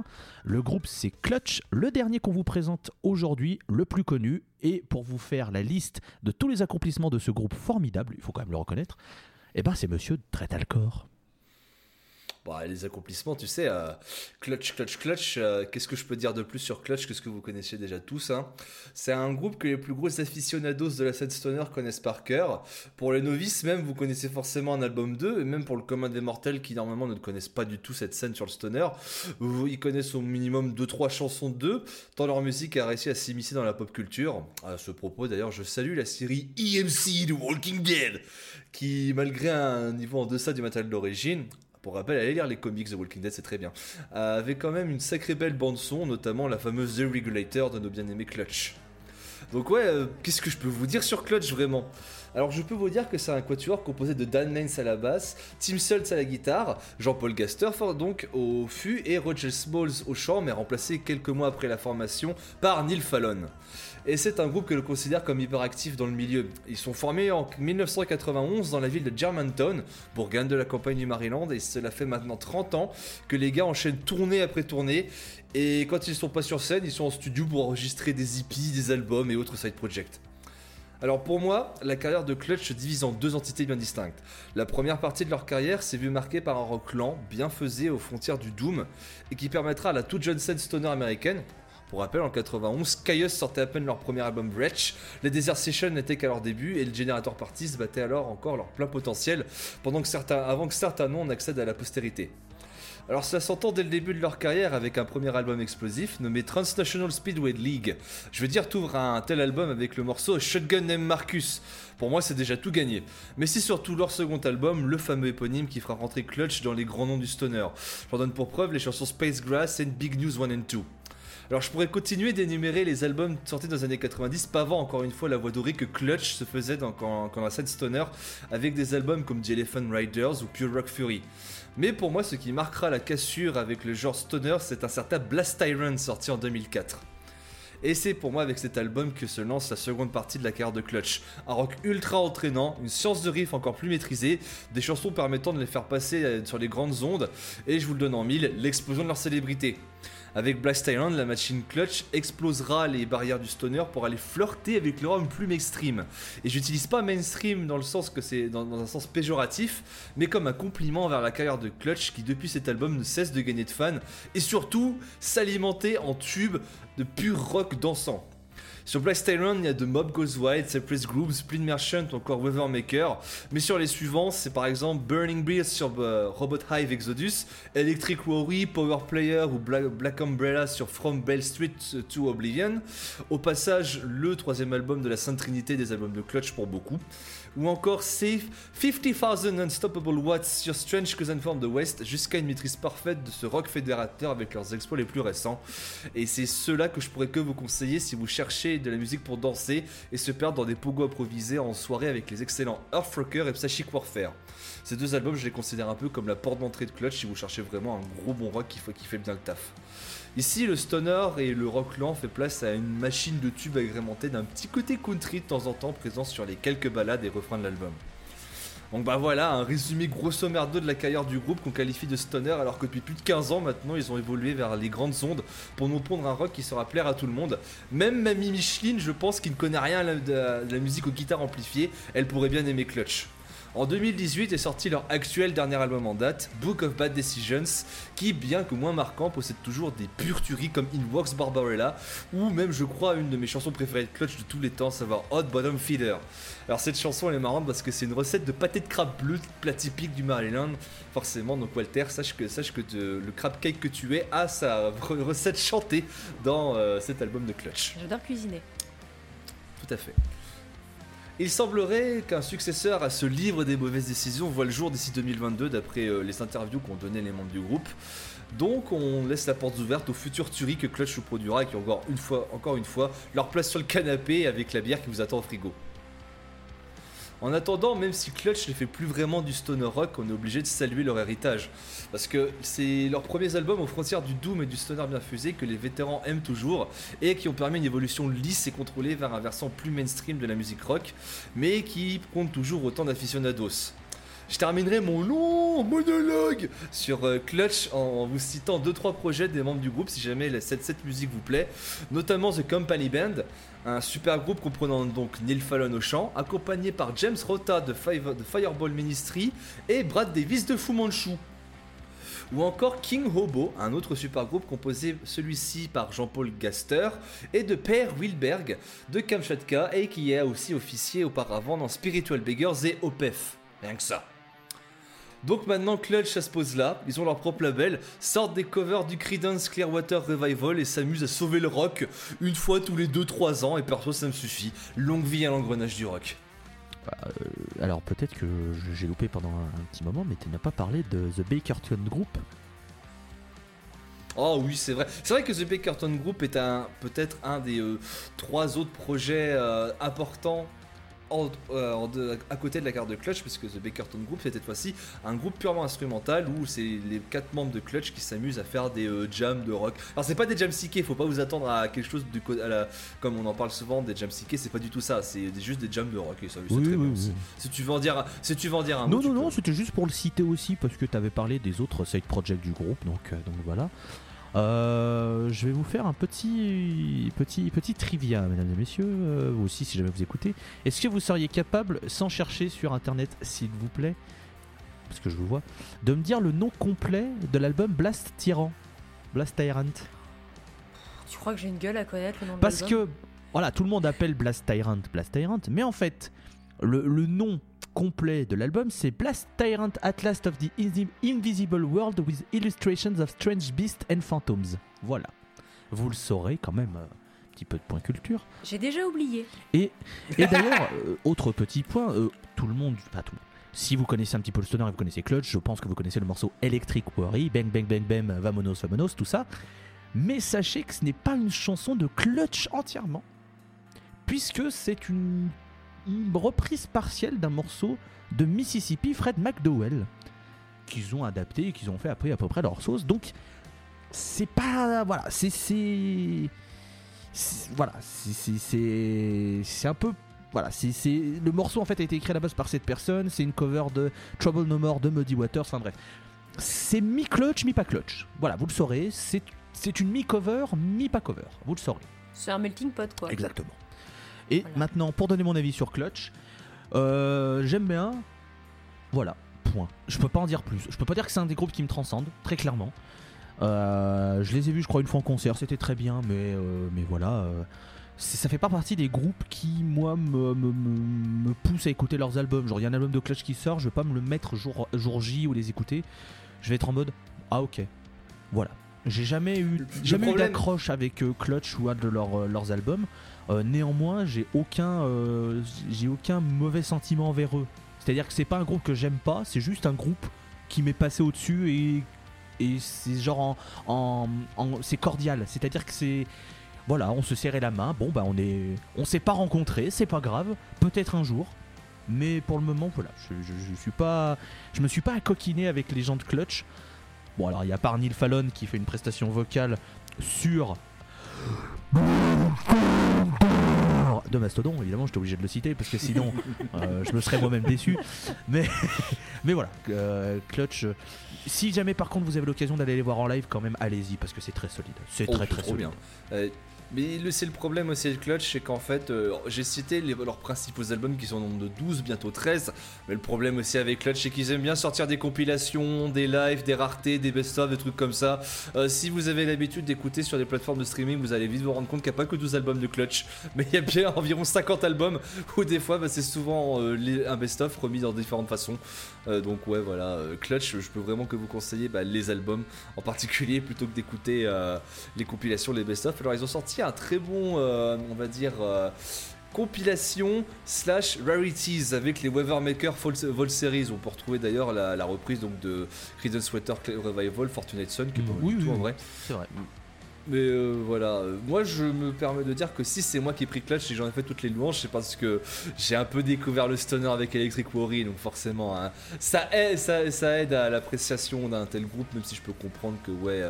Speaker 1: Le groupe c'est Clutch, le dernier qu'on vous présente aujourd'hui, le plus connu. Et pour vous faire la liste de tous les accomplissements de ce groupe formidable, il faut quand même le reconnaître, eh ben c'est monsieur Tretalcor.
Speaker 3: Bon, les accomplissements, tu sais, euh, Clutch, Clutch, Clutch, euh, qu'est-ce que je peux dire de plus sur Clutch que ce que vous connaissiez déjà tous hein C'est un groupe que les plus gros aficionados de la scène stoner connaissent par cœur. Pour les novices même, vous connaissez forcément un album 2, et même pour le commun des mortels qui normalement ne connaissent pas du tout cette scène sur le stoner, ils connaissent au minimum 2-3 chansons d'eux, tant leur musique a réussi à s'immiscer dans la pop culture. À ce propos, d'ailleurs, je salue la série EMC de Walking Dead, qui, malgré un niveau en deçà du matériel d'origine, pour rappel, allez lire les comics de Walking Dead, c'est très bien. Euh, avait quand même une sacrée belle bande son, notamment la fameuse The Regulator de nos bien-aimés Clutch. Donc ouais, euh, qu'est-ce que je peux vous dire sur Clutch vraiment? Alors je peux vous dire que c'est un quatuor composé de Dan Mains à la basse, Tim Schultz à la guitare, Jean-Paul Gaster donc au fût et Roger Smalls au chant, mais remplacé quelques mois après la formation par Neil Fallon. Et c'est un groupe que je considère comme hyperactif dans le milieu. Ils sont formés en 1991 dans la ville de Germantown, bourgane de la campagne du Maryland, et cela fait maintenant 30 ans que les gars enchaînent tournée après tournée. Et quand ils sont pas sur scène, ils sont en studio pour enregistrer des hippies, des albums et autres side projects. Alors pour moi, la carrière de Clutch se divise en deux entités bien distinctes. La première partie de leur carrière s'est vue marquée par un rock lent, bien faisé aux frontières du doom, et qui permettra à la toute jeune scène stoner américaine, pour rappel, en 91, Caius sortait à peine leur premier album Wretch, les Desert Sessions n'étaient qu'à leur début et le Generator Parties battait alors encore leur plein potentiel avant que certains noms n'accèdent à la postérité. Alors ça s'entend dès le début de leur carrière avec un premier album explosif nommé Transnational Speedway League. Je veux dire, t'ouvres un tel album avec le morceau Shotgun Name Marcus. Pour moi, c'est déjà tout gagné. Mais c'est surtout leur second album, le fameux éponyme, qui fera rentrer Clutch dans les grands noms du stoner. J'en donne pour preuve les chansons Space Grass et Big News 1 and 2. Alors je pourrais continuer d'énumérer les albums sortis dans les années 90, pavant encore une fois la voie dorée que Clutch se faisait dans, quand, quand la scène stoner avec des albums comme The Elephant Riders ou Pure Rock Fury. Mais pour moi, ce qui marquera la cassure avec le genre stoner, c'est un certain Blast Tyrant sorti en 2004. Et c'est pour moi avec cet album que se lance la seconde partie de la carrière de Clutch. Un rock ultra entraînant, une science de riff encore plus maîtrisée, des chansons permettant de les faire passer euh, sur les grandes ondes, et je vous le donne en mille, l'explosion de leur célébrité. Avec Blast Tyrant, la machine Clutch explosera les barrières du stoner pour aller flirter avec le rock plus mainstream. Et j'utilise pas mainstream dans le sens que c'est dans un sens péjoratif, mais comme un compliment vers la carrière de Clutch qui depuis cet album ne cesse de gagner de fans et surtout s'alimenter en tubes de pur rock dansant. Sur Blast Tyrant, il y a de Mob Goes Wild, Cypress Grooves, Spleen Merchant ou encore Weathermaker. Mais sur les suivants, c'est par exemple Burning Beast sur euh, Robot Hive Exodus, Electric Worry, Power Player ou Black, Black Umbrella sur From Bell Street to Oblivion. Au passage, le troisième album de la Sainte Trinité des albums de Clutch pour beaucoup. Ou encore Safe 50,000 Unstoppable Watts sur Strange Cousin from the West, jusqu'à une maîtrise parfaite de ce rock fédérateur avec leurs exploits les plus récents. Et c'est cela que je pourrais que vous conseiller si vous cherchez de la musique pour danser et se perdre dans des pogos improvisés en soirée avec les excellents Earth Rocker et Psychic Warfare. Ces deux albums, je les considère un peu comme la porte d'entrée de Clutch si vous cherchez vraiment un gros bon rock qui fait bien le taf. Ici, le stoner et le rock lent fait place à une machine de tubes agrémentée d'un petit côté country de temps en temps présent sur les quelques balades et refrains de l'album. Donc bah voilà, un résumé grosso merdo de la carrière du groupe qu'on qualifie de stoner alors que depuis plus de 15 ans maintenant ils ont évolué vers les grandes ondes pour nous pondre un rock qui sera plaire à tout le monde. Même Mamie Micheline, je pense, qui ne connaît rien à la- de la musique aux guitares amplifiées, elle pourrait bien aimer Clutch. En 2018 est sorti leur actuel dernier album en date, Book of Bad Decisions, qui, bien que moins marquant, possède toujours des pures tueries comme In Walks Barbarella, ou même, je crois, une de mes chansons préférées de Clutch de tous les temps, savoir Hot Bottom Feeder. Alors cette chanson elle est marrante parce que c'est une recette de pâté de crabe bleu, plat typique du Maryland, forcément. Donc Walter, sache que, sache que te- le crab cake que tu es a sa re- recette chantée dans euh, cet album de Clutch.
Speaker 2: J'adore cuisiner.
Speaker 3: Tout à fait. Il semblerait qu'un successeur à ce livre des mauvaises décisions voit le jour d'ici 2022 d'après euh, les interviews qu'ont donné les membres du groupe. Donc on laisse la porte ouverte aux futurs tueries que Clutch nous produira et qui encore une fois, encore une fois leur place sur le canapé avec la bière qui vous attend au frigo. En attendant, même si Clutch ne fait plus vraiment du stoner rock, on est obligé de saluer leur héritage. Parce que c'est leurs premiers albums aux frontières du doom et du stoner bien fusé que les vétérans aiment toujours et qui ont permis une évolution lisse et contrôlée vers un versant plus mainstream de la musique rock, mais qui compte toujours autant d'aficionados. Je terminerai mon long monologue sur euh, Clutch en, vous citant 2-3 projets des membres du groupe si jamais cette, cette musique vous plaît, notamment The Company Band, un super groupe comprenant donc Neil Fallon au chant, accompagné par James Rota de, Fireball Ministry et Brad Davis de Fu Manchu. Ou encore King Hobo, un autre super groupe composé celui-ci par Jean-Paul Gaster et de Per Wilberg de Kamchatka et qui a aussi officié auparavant dans Spiritual Beggars et Opeth. Rien que ça. Donc maintenant Clutch ça se pose là, ils ont leur propre label, sortent des covers du Creedence Clearwater Revival et s'amusent à sauver le rock une fois tous les 2-3 ans et perso ça me suffit. Longue vie à l'engrenage du rock.
Speaker 1: Alors peut-être que j'ai loupé pendant un, un petit moment, mais tu n'as pas parlé de The Bakerton Group.
Speaker 3: Oh oui, c'est vrai. C'est vrai que The Bakerton Group est un peut-être un des euh, trois autres projets euh, importants en- euh, en de- à côté de la carte de Clutch, parce que The Bakerton Group c'est cette fois-ci un groupe purement instrumental où c'est les quatre membres de Clutch qui s'amusent à faire des euh, jams de rock. Alors c'est pas des jams psyché, faut pas vous attendre à quelque chose du à la, comme on en parle souvent des jams psyché, c'est pas du tout ça, c'est juste des jams de rock et ça
Speaker 1: Oui,
Speaker 3: très
Speaker 1: oui,
Speaker 3: bien
Speaker 1: oui.
Speaker 3: aussi. Si tu veux en dire, un- si tu veux en dire un
Speaker 1: Non,
Speaker 3: mot,
Speaker 1: non, non,
Speaker 3: peux.
Speaker 1: c'était juste pour le citer aussi parce que tu avais parlé des autres side projects du groupe, donc, euh, donc voilà. Euh, je vais vous faire un petit, petit, petit trivia, mesdames et messieurs, euh, vous aussi si jamais vous écoutez. Est-ce que vous seriez capable, sans chercher sur internet, s'il vous plaît, parce que je vous vois, de me dire le nom complet de l'album Blast Tyrant? Blast Tyrant.
Speaker 2: Tu crois que j'ai une gueule à connaître le nom de
Speaker 1: Parce que, voilà, tout le monde appelle Blast Tyrant Blast Tyrant, mais en fait, le, le nom complet de l'album, c'est Blast Tyrant Atlas of the Invi- Invisible World with Illustrations of Strange Beasts and Phantoms. Voilà. Vous le saurez quand même, euh, un petit peu de point culture.
Speaker 2: J'ai déjà oublié.
Speaker 1: Et, et d'ailleurs, euh, autre petit point, euh, tout le monde, pas tout le monde. Si vous connaissez un petit peu le stoner et vous connaissez Clutch, je pense que vous connaissez le morceau Electric Worry, Bang Bang Bang Bang, Vamonos Vamonos, tout ça. Mais sachez que ce n'est pas une chanson de Clutch entièrement, puisque c'est une, une reprise partielle d'un morceau de Mississippi Fred McDowell, qu'ils ont adapté et qu'ils ont fait après à peu près leur sauce. Donc, c'est pas. Voilà, c'est. Voilà, c'est- c'est- un peu voilà, c'est c'est- le morceau en fait a été écrit à la base par cette personne. C'est une cover de Trouble No More de Muddy Waters. Enfin bref, c'est mi clutch, mi pas clutch. Voilà, vous le saurez. C'est c'est une mi cover, mi pas cover. Vous le saurez.
Speaker 2: C'est un melting pot, quoi.
Speaker 1: Exactement. Et
Speaker 2: Voilà.
Speaker 1: maintenant, pour donner mon avis sur Clutch, euh, j'aime bien. Voilà, point. Je peux pas en dire plus. Je peux pas dire que c'est un des groupes qui me transcende, très clairement. Euh, je les ai vus, je crois, une fois en concert, c'était très bien, mais, euh, mais voilà. euh, ça fait pas partie des groupes qui, moi, me, me, me- me poussent à écouter leurs albums. Genre, il y a un album de Clutch qui sort, je vais pas me le mettre jour, jour J ou les écouter. Je vais être en mode, ah ok. Voilà. J'ai jamais eu, jamais eu d'accroche avec euh, Clutch ou un de leurs, euh, leurs albums. Euh, néanmoins, j'ai aucun, euh, aucun mauvais sentiment envers eux. C'est-à-dire que c'est pas un groupe que j'aime pas, c'est juste un groupe qui m'est passé au-dessus et, c'est genre en, c'est cordial. C'est-à-dire que c'est voilà, on se serrait la main. Bon bah on est, on s'est pas rencontrés, c'est pas grave. Peut-être un jour, mais pour le moment voilà, je, suis pas, je me suis pas coquiné avec les gens de Clutch. Bon alors il y a par Neil Fallon qui fait une prestation vocale sur de Mastodon, évidemment, j'étais obligé de le citer parce que sinon [LAUGHS] euh, je me serais moi-même déçu. Mais, [LAUGHS] mais voilà, euh, Clutch. euh, si jamais par contre vous avez l'occasion d'aller les voir en live, quand même, allez-y parce que c'est très solide. C'est
Speaker 3: Oh,
Speaker 1: très très solide.
Speaker 3: bien. Mais le- c'est le problème aussi avec Clutch, c'est qu'en fait, euh, j'ai cité les- leurs principaux albums qui sont au nombre de 12, bientôt 13. Mais le problème aussi avec Clutch, c'est qu'ils aiment bien sortir des compilations, des lives, des raretés, des best-of, des trucs comme ça. Euh, si vous avez l'habitude d'écouter sur des plateformes de streaming, vous allez vite vous rendre compte qu'il n'y a pas que 12 albums de Clutch, [LAUGHS] mais il y a bien environ 50 albums [LAUGHS] où des fois bah, c'est souvent euh, les- un best-of remis dans différentes façons. Donc ouais voilà, Clutch, je peux vraiment que vous conseiller bah, les albums en particulier plutôt que d'écouter les compilations, les best-of. Alors ils ont sorti un très bon, euh, on va dire, euh, compilation slash rarities avec les Weathermaker Vol Series. On peut retrouver d'ailleurs la, la reprise donc de Creedence Sweater Revival Fortunate Son qui est pas mal
Speaker 1: Oui,
Speaker 3: du
Speaker 1: oui,
Speaker 3: tout en vrai.
Speaker 1: C'est vrai.
Speaker 3: Mais euh, voilà, moi je me permets de dire que si c'est moi qui ai pris Clutch et j'en ai fait toutes les louanges, c'est parce que j'ai un peu découvert le stoner avec Electric Worry, donc forcément hein, ça, aide, ça, ça aide à l'appréciation d'un tel groupe, même si je peux comprendre que ouais,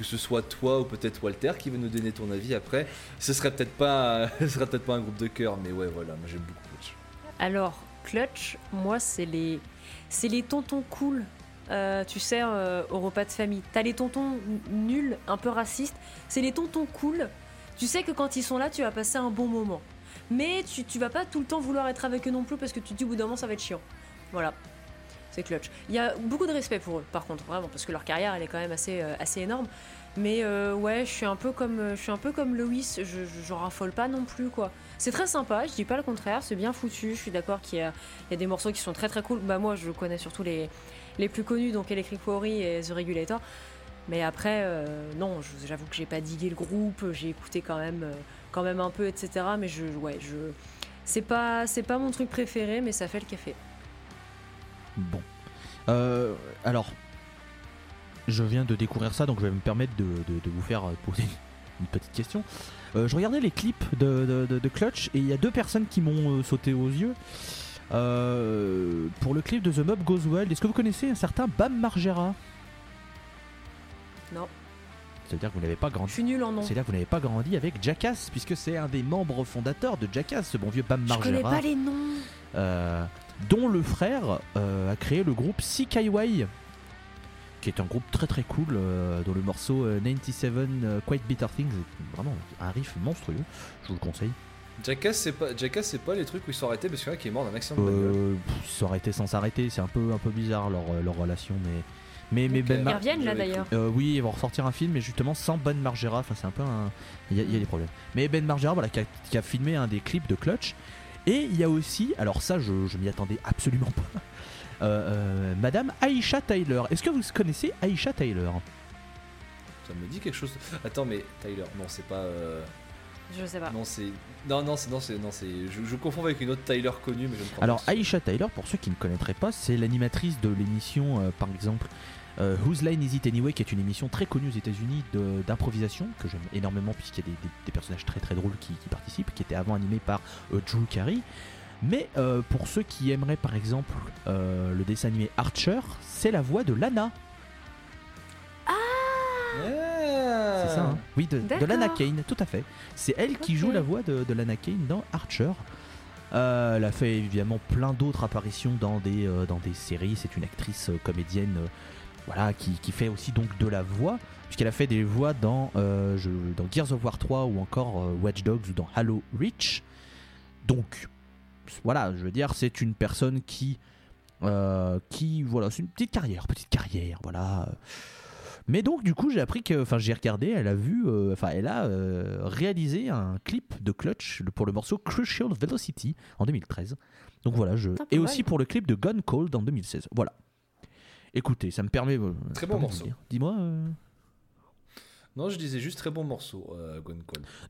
Speaker 3: que ce soit toi ou peut-être Walter qui va nous donner ton avis après, ce serait peut-être pas, [LAUGHS] ce serait peut-être pas un groupe de cœur, mais ouais voilà, moi j'aime beaucoup Clutch.
Speaker 2: Alors, Clutch, moi, c'est les, c'est les tontons cool. euh, tu sais, euh, au repas de famille. T'as les tontons nuls, un peu racistes. C'est les tontons cool. Tu sais que quand ils sont là, tu vas passer un bon moment. Mais tu, tu vas pas tout le temps vouloir être avec eux non plus parce que tu te dis au bout d'un moment ça va être chiant. Voilà. C'est clutch. Il y a beaucoup de respect pour eux, par contre, vraiment, parce que leur carrière, elle est quand même assez, euh, assez énorme. Mais euh, ouais, je suis un peu comme, euh, je suis un peu comme Loïs. Je, je- raffole pas non plus, quoi. C'est très sympa. Je dis pas le contraire. C'est bien foutu. Je suis d'accord qu'il y y a des morceaux qui sont très très cool. Bah moi, je connais surtout les, les plus connus, donc Electric Worry et The Regulator. Mais après, non, j'avoue que j'ai pas digué le groupe. J'ai écouté quand même, quand même un peu, etc. Mais je, ouais, je, c'est pas, c'est pas mon truc préféré, mais ça fait le café.
Speaker 1: Bon. Euh, alors, je viens de découvrir ça, donc je vais me permettre de, de- de vous faire euh, poser une petite question. Euh, je regardais les clips de, Clutch et il y a deux personnes qui m'ont euh, sauté aux yeux. Pour le clip de The Mob Goes Wild, est-ce que vous connaissez un certain Bam Margera?
Speaker 2: Non.
Speaker 1: C'est-à-dire que vous n'avez pas
Speaker 2: Je
Speaker 1: grandi.
Speaker 2: suis nul en nom.
Speaker 1: C'est-à-dire que vous n'avez pas grandi avec Jackass, puisque c'est un des membres fondateurs de Jackass, ce bon vieux Bam
Speaker 2: Je connais
Speaker 1: Margera.
Speaker 2: pas les noms.
Speaker 1: euh, dont le frère euh, a créé le groupe CKY, qui est un groupe très très cool, euh, dont le morceau euh, 97 euh, Quite Bitter Things est vraiment un riff monstrueux, je vous le conseille.
Speaker 3: Jackass c'est pas, Jackass c'est pas les trucs où ils sont arrêtés parce qu'il y en a qui est mort d'un accident de bagnole.
Speaker 1: Euh, pff, ça aurait été sans s'arrêter, c'est un peu, un peu bizarre leur, leur relation, mais, mais, mais. Ben
Speaker 2: Ils
Speaker 1: Mar-
Speaker 2: reviennent là d'ailleurs.
Speaker 1: Euh, oui, ils vont ressortir un film, mais justement sans Ben Margera. Enfin, c'est un peu un. Il y, a- il y a des problèmes. Mais Ben Margera, voilà, qui a, qui a filmé un des clips de Clutch. Et il y a aussi, alors ça, je, je m'y attendais absolument pas. euh, euh, Madame Aisha Tyler. Est-ce que vous connaissez Aisha Tyler?
Speaker 3: Ça me dit quelque chose. Attends, mais Tyler, non, c'est pas. euh,
Speaker 2: Je sais pas.
Speaker 3: Non, c'est. Non, non, c'est. Non, c'est. Non, c'est. Je, je confonds avec une autre Tyler connue, mais je ne crois
Speaker 1: Alors. Aisha Tyler, pour ceux qui ne connaîtraient pas, c'est l'animatrice de l'émission, euh, par exemple, euh, Whose Line Is It Anyway, qui est une émission très connue aux États-Unis d'improvisation, que j'aime énormément puisqu'il y a des, des- des personnages très très drôles qui, qui participent, qui était avant animé par euh, Drew Carey. Mais euh, pour ceux qui aimeraient par exemple euh, le dessin animé Archer, c'est la voix de Lana.
Speaker 3: Ah
Speaker 1: C'est ça, hein Oui, de. Lana Kane, tout à fait. C'est elle qui joue la voix de, de Lana Kane dans Archer. Euh, elle a fait évidemment plein d'autres apparitions dans des, euh, dans des séries. C'est une actrice euh, comédienne voilà, qui, qui fait aussi donc de la voix, puisqu'elle a fait des voix dans, euh, je- dans Gears of War 3 ou encore euh, Watch Dogs ou dans Halo Reach. Donc, voilà, je veux dire, c'est une personne qui. euh, qui, voilà, c'est une petite carrière, petite carrière, voilà. Mais donc, du coup, j'ai appris que, enfin, j'ai regardé, elle a vu, euh, enfin, elle a réalisé un clip de Clutch pour le morceau Crucial Velocity en 2013. Donc voilà, je et aussi pour le clip de Gun Cold en 2016. Voilà. Écoutez, ça me permet. euh,
Speaker 3: Très bon morceau.
Speaker 1: Dis-moi. euh,
Speaker 3: Non, je disais juste très bon morceau, euh.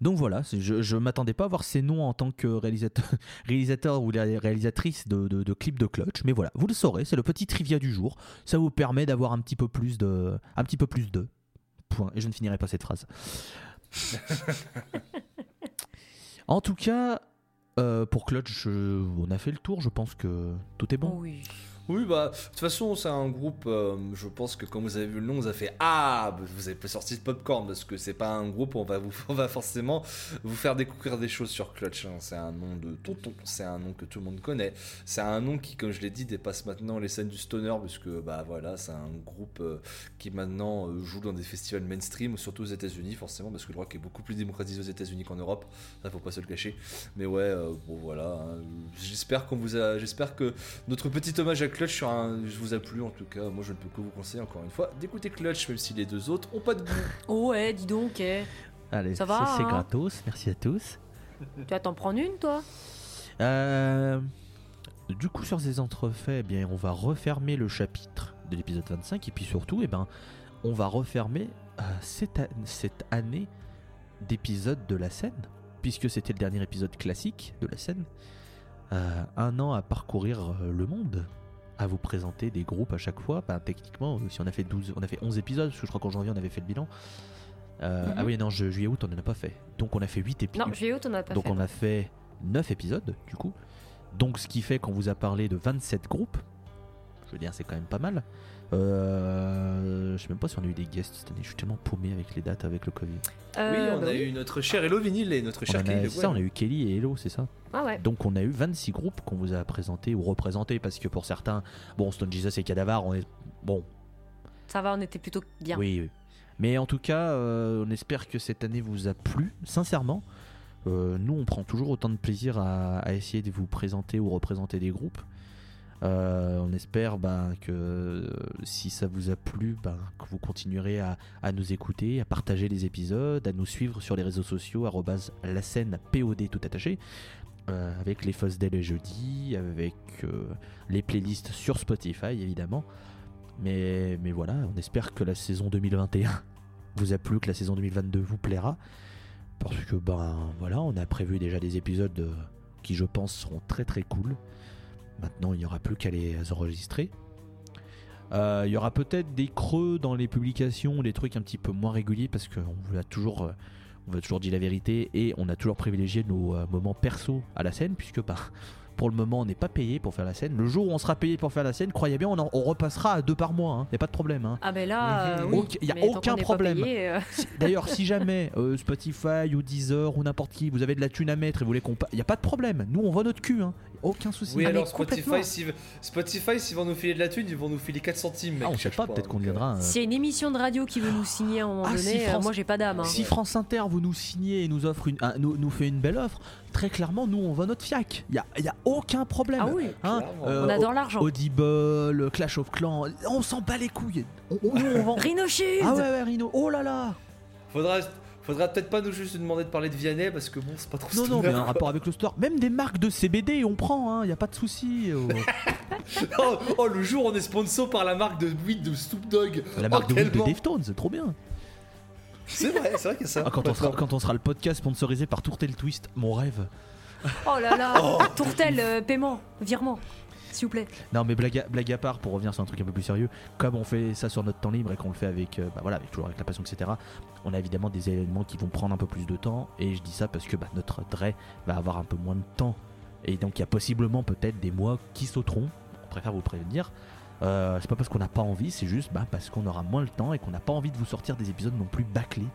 Speaker 1: Donc voilà, je, je m'attendais pas à voir ces noms en tant que réalisateur, [LAUGHS] réalisateur ou ré- réalisatrice de, de, de clips de Clutch, mais voilà, vous le saurez, c'est le petit trivia du jour. Ça vous permet d'avoir un petit peu plus de, un petit peu plus de. Point. Et je ne finirai pas cette phrase. [LAUGHS] en tout cas, euh, pour Clutch, je- on a fait le tour. Je pense que tout est bon.
Speaker 2: Oui.
Speaker 3: Oui, bah, de toute façon, c'est un groupe, euh, je pense que quand vous avez vu le nom, vous avez fait Ah bah, Vous avez sorti de popcorn parce que c'est pas un groupe, on va, vous, [LAUGHS] on va forcément vous faire découvrir des choses sur Clutch. hein. C'est un nom de tonton, c'est un nom que tout le monde connaît. C'est un nom qui, comme je l'ai dit, dépasse maintenant les scènes du stoner parce que, bah voilà, c'est un groupe euh, qui maintenant euh, joue dans des festivals mainstream, surtout aux États-Unis, forcément, parce que le rock est beaucoup plus démocratisé aux États-Unis qu'en Europe. Ça, faut pas se le cacher. Mais ouais, bon, voilà. hein. J'espère qu'on vous a. J'espère que notre petit hommage à Clutch sur un, je vous a plu en tout cas. Moi, je ne peux que vous conseiller encore une fois d'écouter Clutch, même si les deux autres ont pas de goût.
Speaker 2: Oh [LAUGHS] ouais, dis donc. eh.
Speaker 1: Allez,
Speaker 2: Ça va,
Speaker 1: c'est
Speaker 2: hein
Speaker 1: gratos. Merci à tous.
Speaker 2: Tu vas t'en prendre une, toi?
Speaker 1: Euh, du coup, sur ces entrefaits, eh bien, on va refermer le chapitre de l'épisode 25 et puis surtout, eh ben, on va refermer euh, cette, a- cette année d'épisodes de la scène, puisque c'était le dernier épisode classique de la scène. Euh, un an à parcourir le monde, à vous présenter des groupes à chaque fois. Ben, techniquement, si on a fait 12, on a fait 11 épisodes, parce que je crois qu'en janvier on avait fait le bilan. Euh,
Speaker 2: Mhm.
Speaker 1: Ah oui, non, juillet-août, on n'en a pas fait. Donc on a fait 8 épisodes.
Speaker 2: Non, juillet août, on n'a pas
Speaker 1: Donc
Speaker 2: fait.
Speaker 1: on a fait 9 épisodes, du coup. Donc ce qui fait qu'on vous a parlé de 27 groupes. Je veux dire, c'est quand même pas mal. Euh, je sais même pas si on a eu des guests cette année. Je suis tellement paumé avec les dates, avec le Covid.
Speaker 2: Euh,
Speaker 3: oui, on
Speaker 2: bah
Speaker 3: a eu notre cher Hello Vinyl et notre cher Kelly
Speaker 1: c'est ça, on a eu Kelly et Hello, c'est ça
Speaker 2: Ah ouais.
Speaker 1: Donc on a eu 26 groupes qu'on vous a présentés ou représentés parce que pour certains, bon, Stone Jesus et Cadavar, on est. Bon,
Speaker 2: Ça va, on était plutôt bien.
Speaker 1: oui, oui. Mais en tout cas, euh, on espère que cette année vous a plu, sincèrement. Euh, nous, on prend toujours autant de plaisir à, à essayer de vous présenter ou représenter des groupes. Euh, on espère bah, que euh, si ça vous a plu, bah, que vous continuerez à, nous écouter, à partager les épisodes, à nous suivre sur les réseaux sociaux, la scène POD tout attaché, euh, avec les Fuzz Day le jeudi, avec les playlists sur Spotify évidemment. Mais, voilà, on espère que la saison 2021 [LAUGHS] vous a plu, que la saison 2022 vous plaira. Parce que ben voilà, on a prévu déjà des épisodes qui je pense seront très très cool. Maintenant, il n'y aura plus qu'à les enregistrer. Euh, il y aura peut-être des creux dans les publications, des trucs un petit peu moins réguliers parce qu'on vous a toujours, euh, on toujours dit la vérité et on a toujours privilégié nos euh, moments perso à la scène puisque bah, pour le moment on n'est pas payé pour faire la scène. Le jour où on sera payé pour faire la scène, croyez bien, on, en- on repassera à deux par mois. Il n'y a pas de problème. hein.
Speaker 2: Ah ben là, euh,
Speaker 3: Mhm.
Speaker 2: oui.
Speaker 1: Ok, y a
Speaker 2: Mais
Speaker 1: aucun
Speaker 2: pas
Speaker 1: problème.
Speaker 2: euh,
Speaker 1: D'ailleurs, si jamais euh, Spotify ou Deezer ou n'importe qui, vous avez de la thune à mettre et vous voulez qu'on. Il n'y a pas de problème. Nous, on voit notre cul. Hein. Aucun souci.
Speaker 3: Oui,
Speaker 2: Ah, mais
Speaker 3: alors Spotify, s'ils Spotify, vont nous filer de la thune, ils vont nous filer 4 centimes. Mec,
Speaker 1: Ah, on sait
Speaker 3: cherche
Speaker 1: pas, peut-être qu'on
Speaker 3: donc, euh,
Speaker 1: deviendra. euh,
Speaker 2: S'il y a une émission de radio qui veut nous signer à un moment
Speaker 1: Ah,
Speaker 2: donné,
Speaker 1: si
Speaker 2: euh,
Speaker 1: France-
Speaker 2: moi j'ai pas d'âme. hein.
Speaker 1: Si France Inter vous nous signez et nous offre une, un- nous, nous fait une belle offre, très clairement, nous on va notre fiac. Il y a, il y a aucun problème.
Speaker 2: Ah oui,
Speaker 1: Hein, euh,
Speaker 2: on adore l'argent.
Speaker 1: Audible, Clash of Clans, on s'en bat les couilles. On, on- nous, on vend. [LAUGHS]
Speaker 2: Rhino Shield
Speaker 1: ah ouais, ouais, Rhino. Oh là là.
Speaker 3: Faudra, faudra peut-être pas nous juste demander de parler de Vianney parce que bon, c'est pas trop
Speaker 1: Non, non, mais un rapport avec le store. Même des marques de CBD, on prend. Il n'y a pas de souci. oh. [LAUGHS]
Speaker 3: oh, oh, le jour on est sponsor par la marque de weed de Snoop Dogg.
Speaker 1: La
Speaker 3: Oh,
Speaker 1: marque de weed de. Deftones, c'est trop bien.
Speaker 3: C'est vrai, c'est vrai y a ça.
Speaker 1: Ah, quand, on sera, quand on sera le podcast sponsorisé par Tourtel Twist, mon rêve.
Speaker 2: Oh là là Tourtel, euh, paiement, virement, s'il vous plaît.
Speaker 1: Non, mais blague à, blague à part, pour revenir sur un truc un peu plus sérieux, comme on fait ça sur notre temps libre et qu'on le fait avec, euh, bah voilà, avec toujours avec la passion, etc. On a évidemment des événements qui vont prendre un peu plus de temps, et je dis ça parce que bah, notre Dre va avoir un peu moins de temps, et donc il y a possiblement peut-être des mois qui sauteront. On préfère vous prévenir. Euh, c'est pas parce qu'on n'a pas envie, c'est juste bah, parce qu'on aura moins le temps et qu'on n'a pas envie de vous sortir des épisodes non plus bâclés,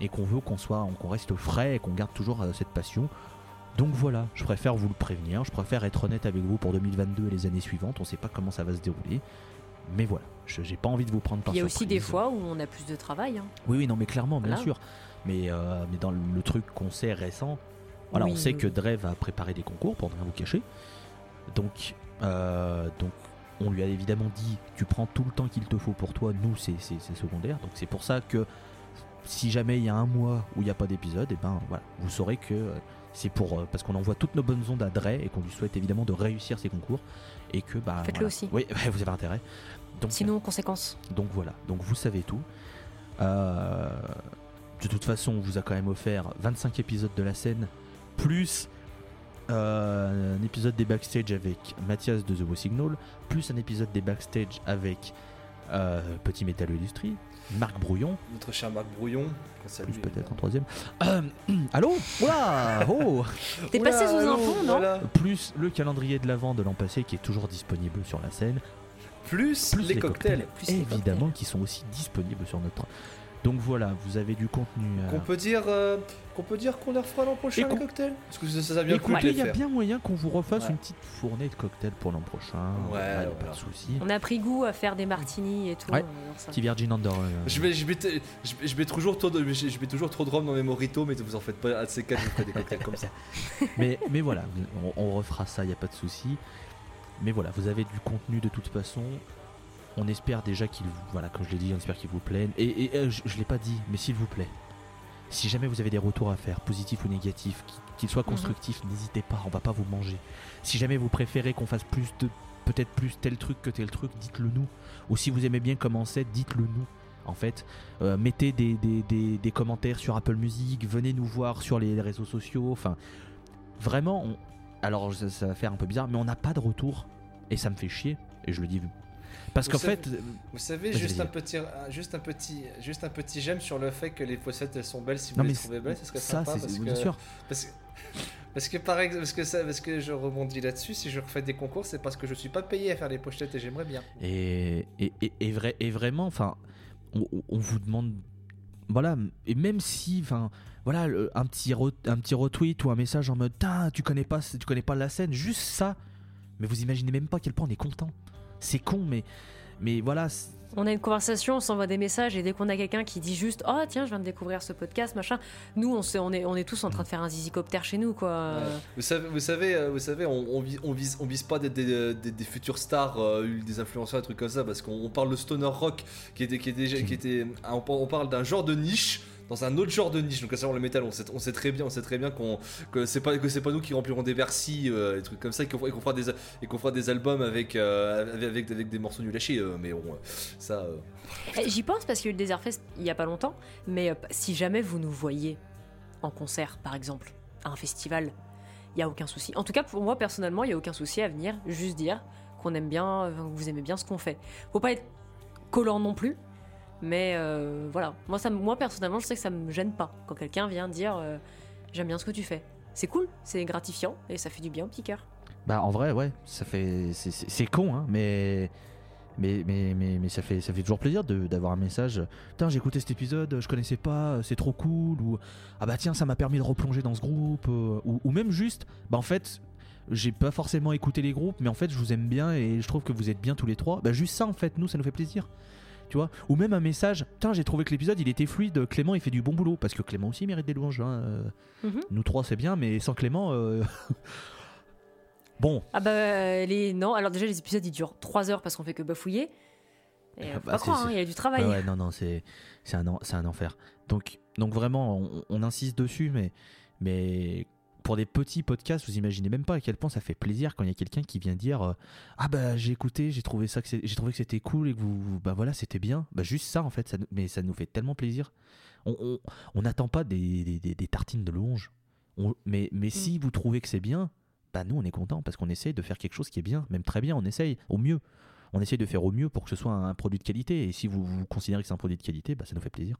Speaker 1: et qu'on veut qu'on soit, qu'on reste frais et qu'on garde toujours euh, cette passion. Donc voilà, je préfère vous le prévenir, je préfère être honnête avec vous pour 2022 et les années suivantes, on sait pas comment ça va se dérouler. Mais voilà, je- j'ai pas envie de vous prendre par
Speaker 2: Il y a aussi des
Speaker 1: surprise.
Speaker 2: fois où on a plus de travail. hein.
Speaker 1: Oui, oui, non, mais clairement, bien
Speaker 2: Voilà.
Speaker 1: sûr. Mais, euh, mais dans le, le truc qu'on sait récent, voilà,
Speaker 2: Oui,
Speaker 1: on sait
Speaker 2: oui,
Speaker 1: que. Dre va préparer des concours pour ne rien vous cacher. Donc, euh, donc, on lui a évidemment dit tu prends tout le temps qu'il te faut pour toi, nous, c'est secondaire. Donc, c'est pour ça que si jamais il y a un mois où il n'y a pas d'épisode, et ben voilà, vous saurez que euh, c'est pour euh, parce qu'on envoie toutes nos bonnes ondes à Dre et qu'on lui souhaite évidemment de réussir ses concours et que bah
Speaker 2: Faites-le
Speaker 1: voilà.
Speaker 2: aussi.
Speaker 1: Oui, [LAUGHS] vous avez intérêt. Donc,
Speaker 2: Sinon, conséquence.
Speaker 1: donc voilà, donc vous savez tout. Euh, de toute façon, on vous a quand même offert 25 épisodes de la scène, plus euh, un épisode des backstage avec Mathias de The Wo Signal, plus un épisode des backstage avec euh, Petit Métal Industrie, Marc Brouillon,
Speaker 3: Notre cher Marc Brouillon.
Speaker 1: plus peut-être en troisième. Euh, [CLEARS THROAT] allô? Oula Oh
Speaker 2: T'es passé sous
Speaker 3: allô,
Speaker 2: info, non?
Speaker 3: voilà.
Speaker 1: Plus le calendrier de l'avant de l'an passé qui est toujours disponible sur la scène.
Speaker 3: Plus,
Speaker 1: plus
Speaker 3: les, cocktails.
Speaker 2: Plus les
Speaker 1: évidemment qui sont aussi disponibles sur notre. Donc voilà, vous avez du contenu. euh,
Speaker 3: Qu'on peut dire euh, qu'on peut dire qu'on leur fera l'an prochain les cocktails? Parce que ça, ça a bien
Speaker 1: Écoutez, il y a
Speaker 3: faire.
Speaker 1: bien moyen qu'on vous refasse
Speaker 3: Ouais.
Speaker 1: une petite fournée de cocktails pour l'an prochain.
Speaker 3: Ouais,
Speaker 1: pas de souci.
Speaker 2: On a pris goût à faire des martinis et tout.
Speaker 1: Ouais.
Speaker 2: euh.
Speaker 1: Petit Virgin Under. euh,
Speaker 3: Je mets, je, mets, je, mets- je mets toujours trop de, je, mets toujours trop de rhum dans mes moritos, mais vous en faites pas. Ces quatre, vous ferai des cocktails comme ça. [LAUGHS]
Speaker 1: mais, mais voilà, on, on refera ça, il n'y a pas de souci. Mais voilà, vous avez du contenu de toute façon. On espère déjà qu'il vous. Voilà, comme je l'ai dit, on espère qu'il vous plaît. Et, et, euh, je ne l'ai pas dit, mais s'il vous plaît, si jamais vous avez des retours à faire, positifs ou négatifs, qui- qu'ils soient
Speaker 2: Mhm.
Speaker 1: constructifs, n'hésitez pas, on va pas vous manger. Si jamais vous préférez qu'on fasse plus de. Peut-être plus tel truc que tel truc, dites-le nous. Ou si vous aimez bien comment c'est, dites-le nous. En fait, Euh, mettez des, des- des- des commentaires sur Apple Music, venez nous voir sur les réseaux sociaux. Enfin, vraiment, on- alors ça, ça va faire un peu bizarre, mais on n'a pas de retour et ça me fait chier. Et je le dis Parce qu'en fait,
Speaker 3: Vous savez, juste un, petit, juste, un petit, juste un petit j'aime sur le fait que les poussettes elles sont belles si vous
Speaker 1: non
Speaker 3: les trouvez belles, ce serait
Speaker 1: ça,
Speaker 3: sympa
Speaker 1: c'est
Speaker 3: parce
Speaker 1: bien
Speaker 3: que,
Speaker 1: sûr.
Speaker 3: Parce que, parce que par exemple, parce que, ça, parce que je rebondis là-dessus, si je refais des concours, c'est parce que je suis pas payé à faire les pochettes et j'aimerais bien.
Speaker 1: Et, et, et, et vrai, et vraiment, enfin, on, vous demande, voilà, et même si, enfin, voilà, un petit, re- un petit retweet ou un message en mode, tu connais pas, tu connais pas la scène, juste ça, mais vous imaginez même pas à quel point on est content. C'est con, mais, mais voilà,
Speaker 2: On a une conversation, on s'envoie des messages et dès qu'on a quelqu'un qui dit juste Oh tiens, je viens de découvrir ce podcast, machin, nous on, sait, on, est, on est tous en train de faire un zizicoptère chez nous quoi.
Speaker 3: Vous savez, vous savez, euh, vous savez on, on, vise, on, vise, on vise pas des, des, des, des futures stars, euh, des influenceurs, des trucs comme ça, parce qu'on on parle de stoner rock, qui était, qui était, déjà- qui était, on parle d'un genre de niche dans un autre genre de niche. Donc à savoir le métal, on sait, très bien, on sait très bien qu'on que c'est pas que c'est pas nous qui remplirons des Bercy, euh, des trucs comme ça, et qu'on fera des et qu'on fera des albums avec, euh, avec, avec des morceaux nuls chier. euh, mais bon, euh, ça.
Speaker 2: Eh, J'y pense parce qu'il y a eu le Desert Fest il y a pas longtemps, mais si jamais vous nous voyez en concert par exemple, à un festival, il y a aucun souci. En tout cas pour moi personnellement, il y a aucun souci à venir juste dire qu'on aime bien, que vous aimez bien ce qu'on fait. Faut pas être collant non plus. Mais euh, voilà, moi, ça, moi personnellement, je sais que ça me gêne pas quand quelqu'un vient dire euh, j'aime bien ce que tu fais. C'est cool, c'est gratifiant et ça fait du bien au petit cœur.
Speaker 1: bah en vrai, ouais, ça fait, c'est- con, hein, mais. Mais, mais, mais, ça, fait, ça fait toujours plaisir d'avoir un message. Putain, j'ai écouté cet épisode, je connaissais pas, c'est trop cool. Ou ah bah tiens, ça m'a permis de replonger dans ce groupe. euh, ou, ou même juste, bah en fait, j'ai pas forcément écouté les groupes, mais en fait, je vous aime bien et je trouve que vous êtes bien tous les trois. Bah juste ça, en fait, nous, ça nous fait plaisir. Tu vois Ou même un message, putain, j'ai trouvé que l'épisode il était fluide, Clément il fait du bon boulot. Parce que Clément aussi mérite des louanges. hein, euh,
Speaker 2: Mhm.
Speaker 1: Nous trois, c'est bien, mais sans Clément. euh, [LAUGHS] bon,
Speaker 2: Ah bah euh, les non, alors déjà les épisodes ils durent 3 heures parce qu'on fait que bafouiller. Et
Speaker 1: Ah bah,
Speaker 2: pas croire, hein, il y a du travail.
Speaker 1: Ouais, non, non, c'est c'est un, en- un enfer. Donc, donc vraiment, on, on insiste dessus, mais, mais pour des petits podcasts, vous imaginez même pas à quel point ça fait plaisir quand il y a quelqu'un qui vient dire euh, Ah bah j'ai écouté, j'ai trouvé, ça que j'ai trouvé que c'était cool et que vous, bah voilà, c'était bien. Bah juste ça en fait, ça, mais ça nous fait tellement plaisir. On on- on n'attend pas des, des, des- des tartines de louanges. On- mais, mais si vous trouvez que c'est bien, bah nous on est content parce qu'on essaye de faire quelque chose qui est bien, même très bien, on essaye au mieux on essaye de faire au mieux pour que ce soit un produit de qualité. Et si vous, vous considérez que c'est un produit de qualité, bah, ça nous fait plaisir.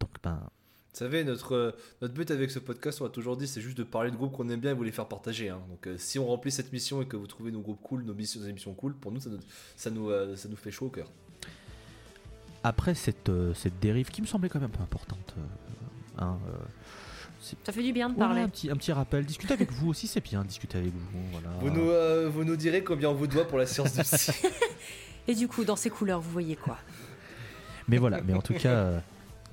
Speaker 1: Donc, ben,
Speaker 3: Vous savez, notre, euh, notre but avec ce podcast, on a toujours dit, c'est juste de parler de groupes qu'on aime bien et vous les faire partager. hein. Donc, euh, si on remplit cette mission et que vous trouvez nos groupes cool, nos, missions, nos émissions cool, pour nous, ça nous, ça nous, euh, ça nous fait chaud au cœur.
Speaker 1: après cette, euh, cette dérive qui me semblait quand même un peu importante, euh, hein, euh,
Speaker 2: Ça fait du bien de parler.
Speaker 1: un, petit, un petit rappel. Discuter avec vous aussi, c'est bien. Discuter avec vous. Voilà.
Speaker 3: Vous, nous, euh, vous nous direz combien on vous doit pour la séance de [LAUGHS] psy.
Speaker 2: Et du coup, dans ces couleurs, vous voyez quoi?
Speaker 1: Mais voilà, mais en tout cas, euh,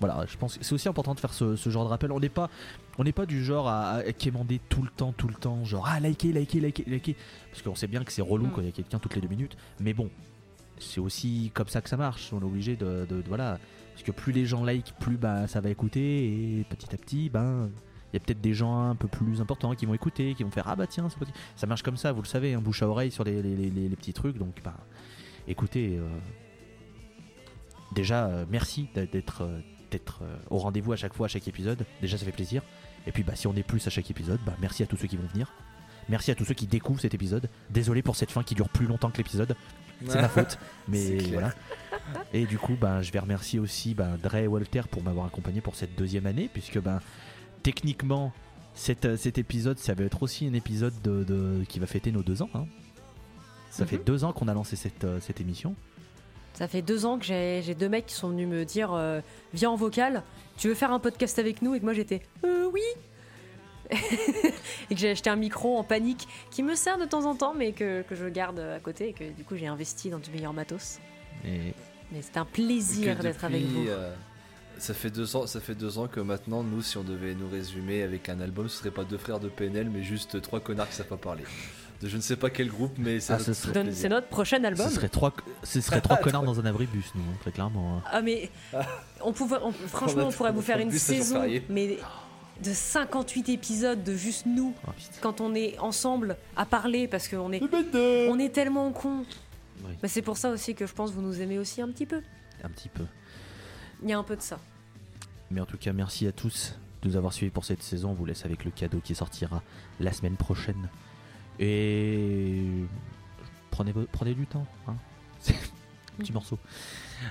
Speaker 1: voilà, je pense que c'est aussi important de faire ce, ce genre de rappel. On n'est pas, on n'est pas du genre à, à quémander tout le temps, tout le temps, genre ah likez, likez, likez, likez, parce qu'on sait bien que c'est relou
Speaker 2: Mm.
Speaker 1: quand il y a quelqu'un toutes les deux minutes. Mais bon, c'est aussi comme ça que ça marche. On est obligé de, de- de- voilà, parce que plus les gens like, plus bah ça va écouter et petit à petit, ben il y a peut-être des gens un peu plus importants qui vont écouter, qui vont faire ah bah tiens, ça marche comme ça, vous le savez, un bouche à oreille sur les, les- les- petits trucs. Donc bah écoutez. euh, déjà euh, merci d'être euh, d'être euh, au rendez-vous à chaque fois à chaque épisode. Déjà ça fait plaisir. Et puis bah si on est plus à chaque épisode bah merci à tous ceux qui vont venir. Merci à tous ceux qui découvrent cet épisode. Désolé pour cette fin qui dure plus longtemps que l'épisode. C'est ma [LAUGHS] faute mais voilà. Et du coup bah je vais remercier aussi bah, Dre et Walter pour m'avoir accompagné pour cette deuxième année puisque bah techniquement cet, euh, cet épisode ça va être aussi un épisode de, de- qui va fêter nos deux ans hein. ça fait
Speaker 2: Mhm.
Speaker 1: deux ans qu'on a lancé cette, euh, cette émission
Speaker 2: Ça fait deux ans que j'ai deux mecs qui sont venus me dire euh, Viens en vocal, tu veux faire un podcast avec nous? Et que moi j'étais Euh, oui [LAUGHS] Et que j'ai acheté un micro en panique qui me sert de temps en temps, mais que, que je garde à côté et que du coup j'ai investi dans du meilleur matos.
Speaker 1: et
Speaker 2: Mais c'est un plaisir d'être avec vous.
Speaker 3: euh, ça fait deux ans, ça fait deux ans que maintenant, nous, si on devait nous résumer avec un album, ce serait pas deux frères de PNL, mais juste trois connards qui savent pas parler. De je ne sais pas quel groupe, mais c'est
Speaker 1: Ah,
Speaker 3: notre
Speaker 1: ce serait-
Speaker 2: Donne-
Speaker 3: plaisir.
Speaker 2: C'est notre prochain album.
Speaker 1: Ce serait trois, ce serait trois [LAUGHS] connards dans un abribus, nous, hein, très clairement. hein.
Speaker 2: Ah mais on pouvait, on- franchement
Speaker 3: On
Speaker 2: pourrait vous faire
Speaker 3: a
Speaker 2: une saison, mais de 58 épisodes de juste nous
Speaker 1: Oh,
Speaker 2: quand on est ensemble à parler parce qu'on est, on est tellement cons.
Speaker 1: Oui.
Speaker 2: Mais c'est pour ça aussi que je pense que vous nous aimez aussi un petit peu.
Speaker 1: Un petit peu.
Speaker 2: Il y a un peu de ça.
Speaker 1: Mais en tout cas, merci à tous de nous avoir suivis pour cette saison. On vous laisse avec le cadeau qui sortira la semaine prochaine. Et prenez, prenez du temps. hein. [LAUGHS] Petit morceau.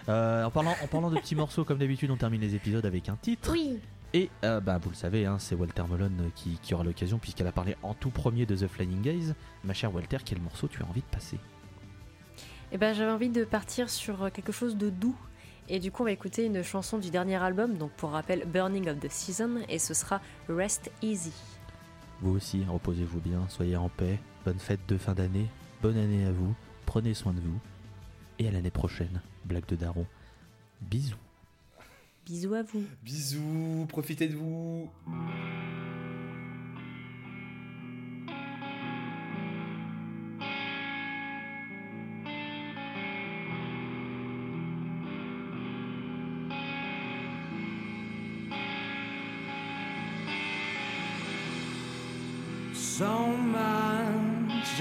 Speaker 1: Euh, en, parlant, en parlant de petits morceaux, comme d'habitude, on termine les épisodes avec un titre.
Speaker 2: Oui.
Speaker 1: Et euh, bah, vous le savez, hein, c'est Walter Malone qui, qui aura l'occasion, puisqu'elle a parlé en tout premier de The Flying Gaze. Ma chère Walter, quel morceau tu as envie de passer?
Speaker 2: Et ben j'avais envie de partir sur quelque chose de doux. Et du coup, on va écouter une chanson du dernier album, donc pour rappel, Burning of the Season, et ce sera Rest Easy.
Speaker 1: Vous aussi, reposez-vous bien, soyez en paix, bonne fête de fin d'année, bonne année à vous, prenez soin de vous, et à l'année prochaine, blague de Daron. Bisous.
Speaker 2: Bisous à vous.
Speaker 3: Bisous, profitez de vous.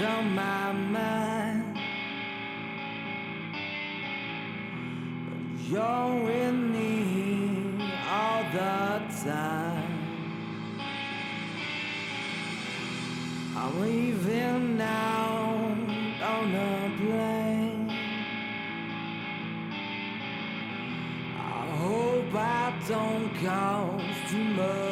Speaker 6: On my mind. But You're with me all the time. I'm leaving now on a plane. I hope I don't cause too much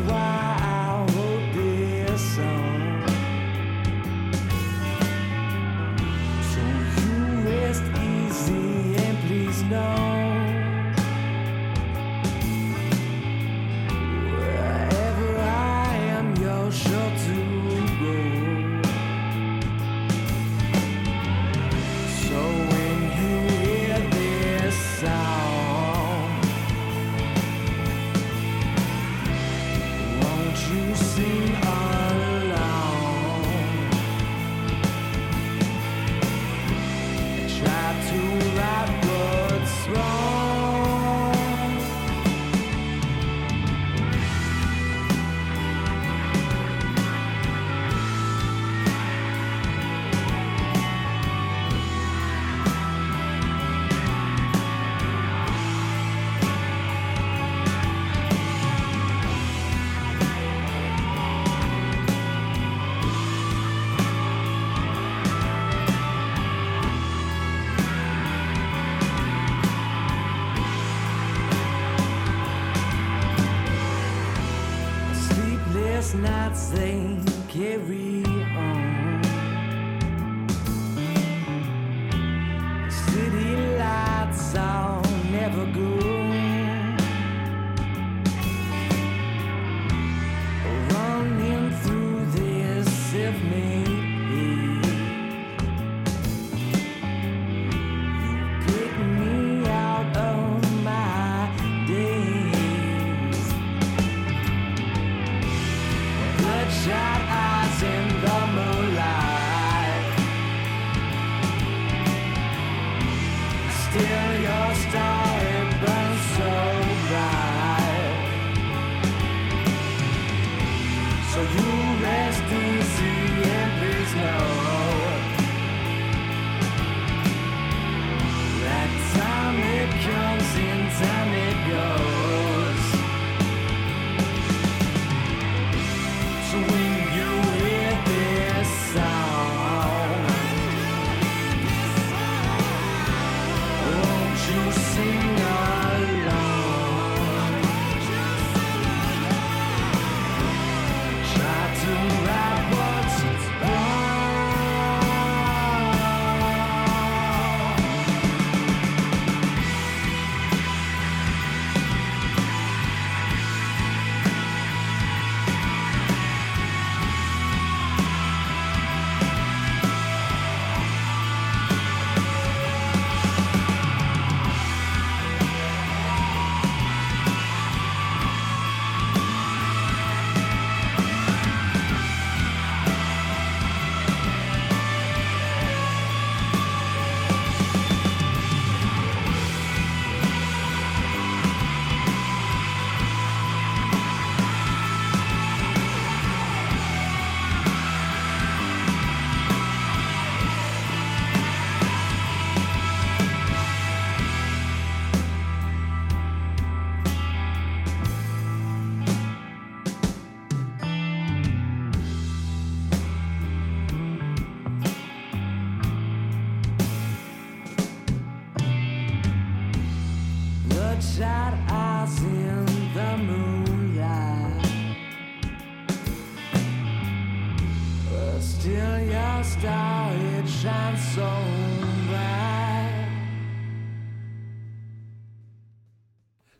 Speaker 6: why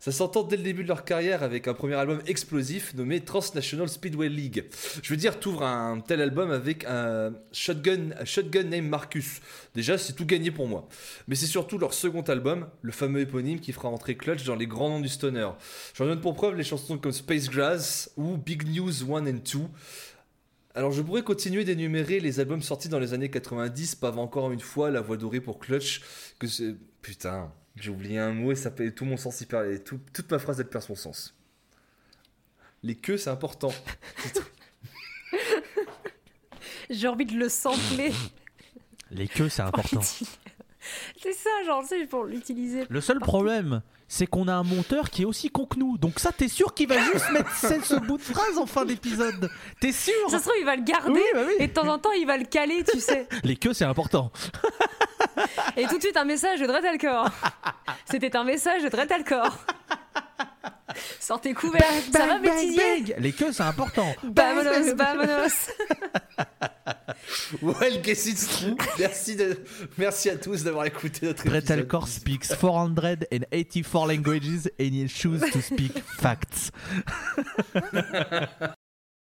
Speaker 3: Ça s'entend dès le début de leur carrière avec un premier album explosif nommé Transnational Speedway League. Je veux dire, t'ouvres un tel album avec un shotgun, un shotgun named Marcus. Déjà, c'est tout gagné pour moi. Mais c'est surtout leur second album, le fameux éponyme qui fera entrer Clutch dans les grands noms du stoner. J'en donne pour preuve les chansons comme Space Grass ou Big News 1 and 2. Alors je pourrais continuer d'énumérer les albums sortis dans les années 90, pas encore une fois la voix dorée pour Clutch, que c'est... Putain, j'ai oublié un mot et ça fait tout mon sens y perd, et tout- toute ma phrase elle perd son sens. Les queues c'est important. [LAUGHS]
Speaker 2: J'ai envie de le sampler.
Speaker 1: Les queues, c'est important.
Speaker 2: C'est ça, genre, tu sais, pour l'utiliser.
Speaker 1: Le seul problème, c'est qu'on a un monteur qui est aussi con que nous. Donc ça, t'es sûr qu'il va juste mettre [LAUGHS] ce ce bout de phrase en fin d'épisode? T'es sûr?
Speaker 2: Ça se trouve, il va le garder
Speaker 1: Oui, bah oui.
Speaker 2: et de temps en temps, il va le caler, tu sais. [LAUGHS]
Speaker 1: Les queues, c'est important. [LAUGHS]
Speaker 2: Et tout de suite, un message de Dread Alcor. [LAUGHS] C'était un message de Dread Alcor. [LAUGHS] Sortez couvert. Ça va, bêtisier
Speaker 1: Les queues, c'est important.
Speaker 2: Vamonos, vamonos.
Speaker 3: Well, guess it's true. Merci, de... Merci à tous d'avoir écouté notre épisode.
Speaker 1: Bretalcore speaks 484 languages and he chooses to speak facts.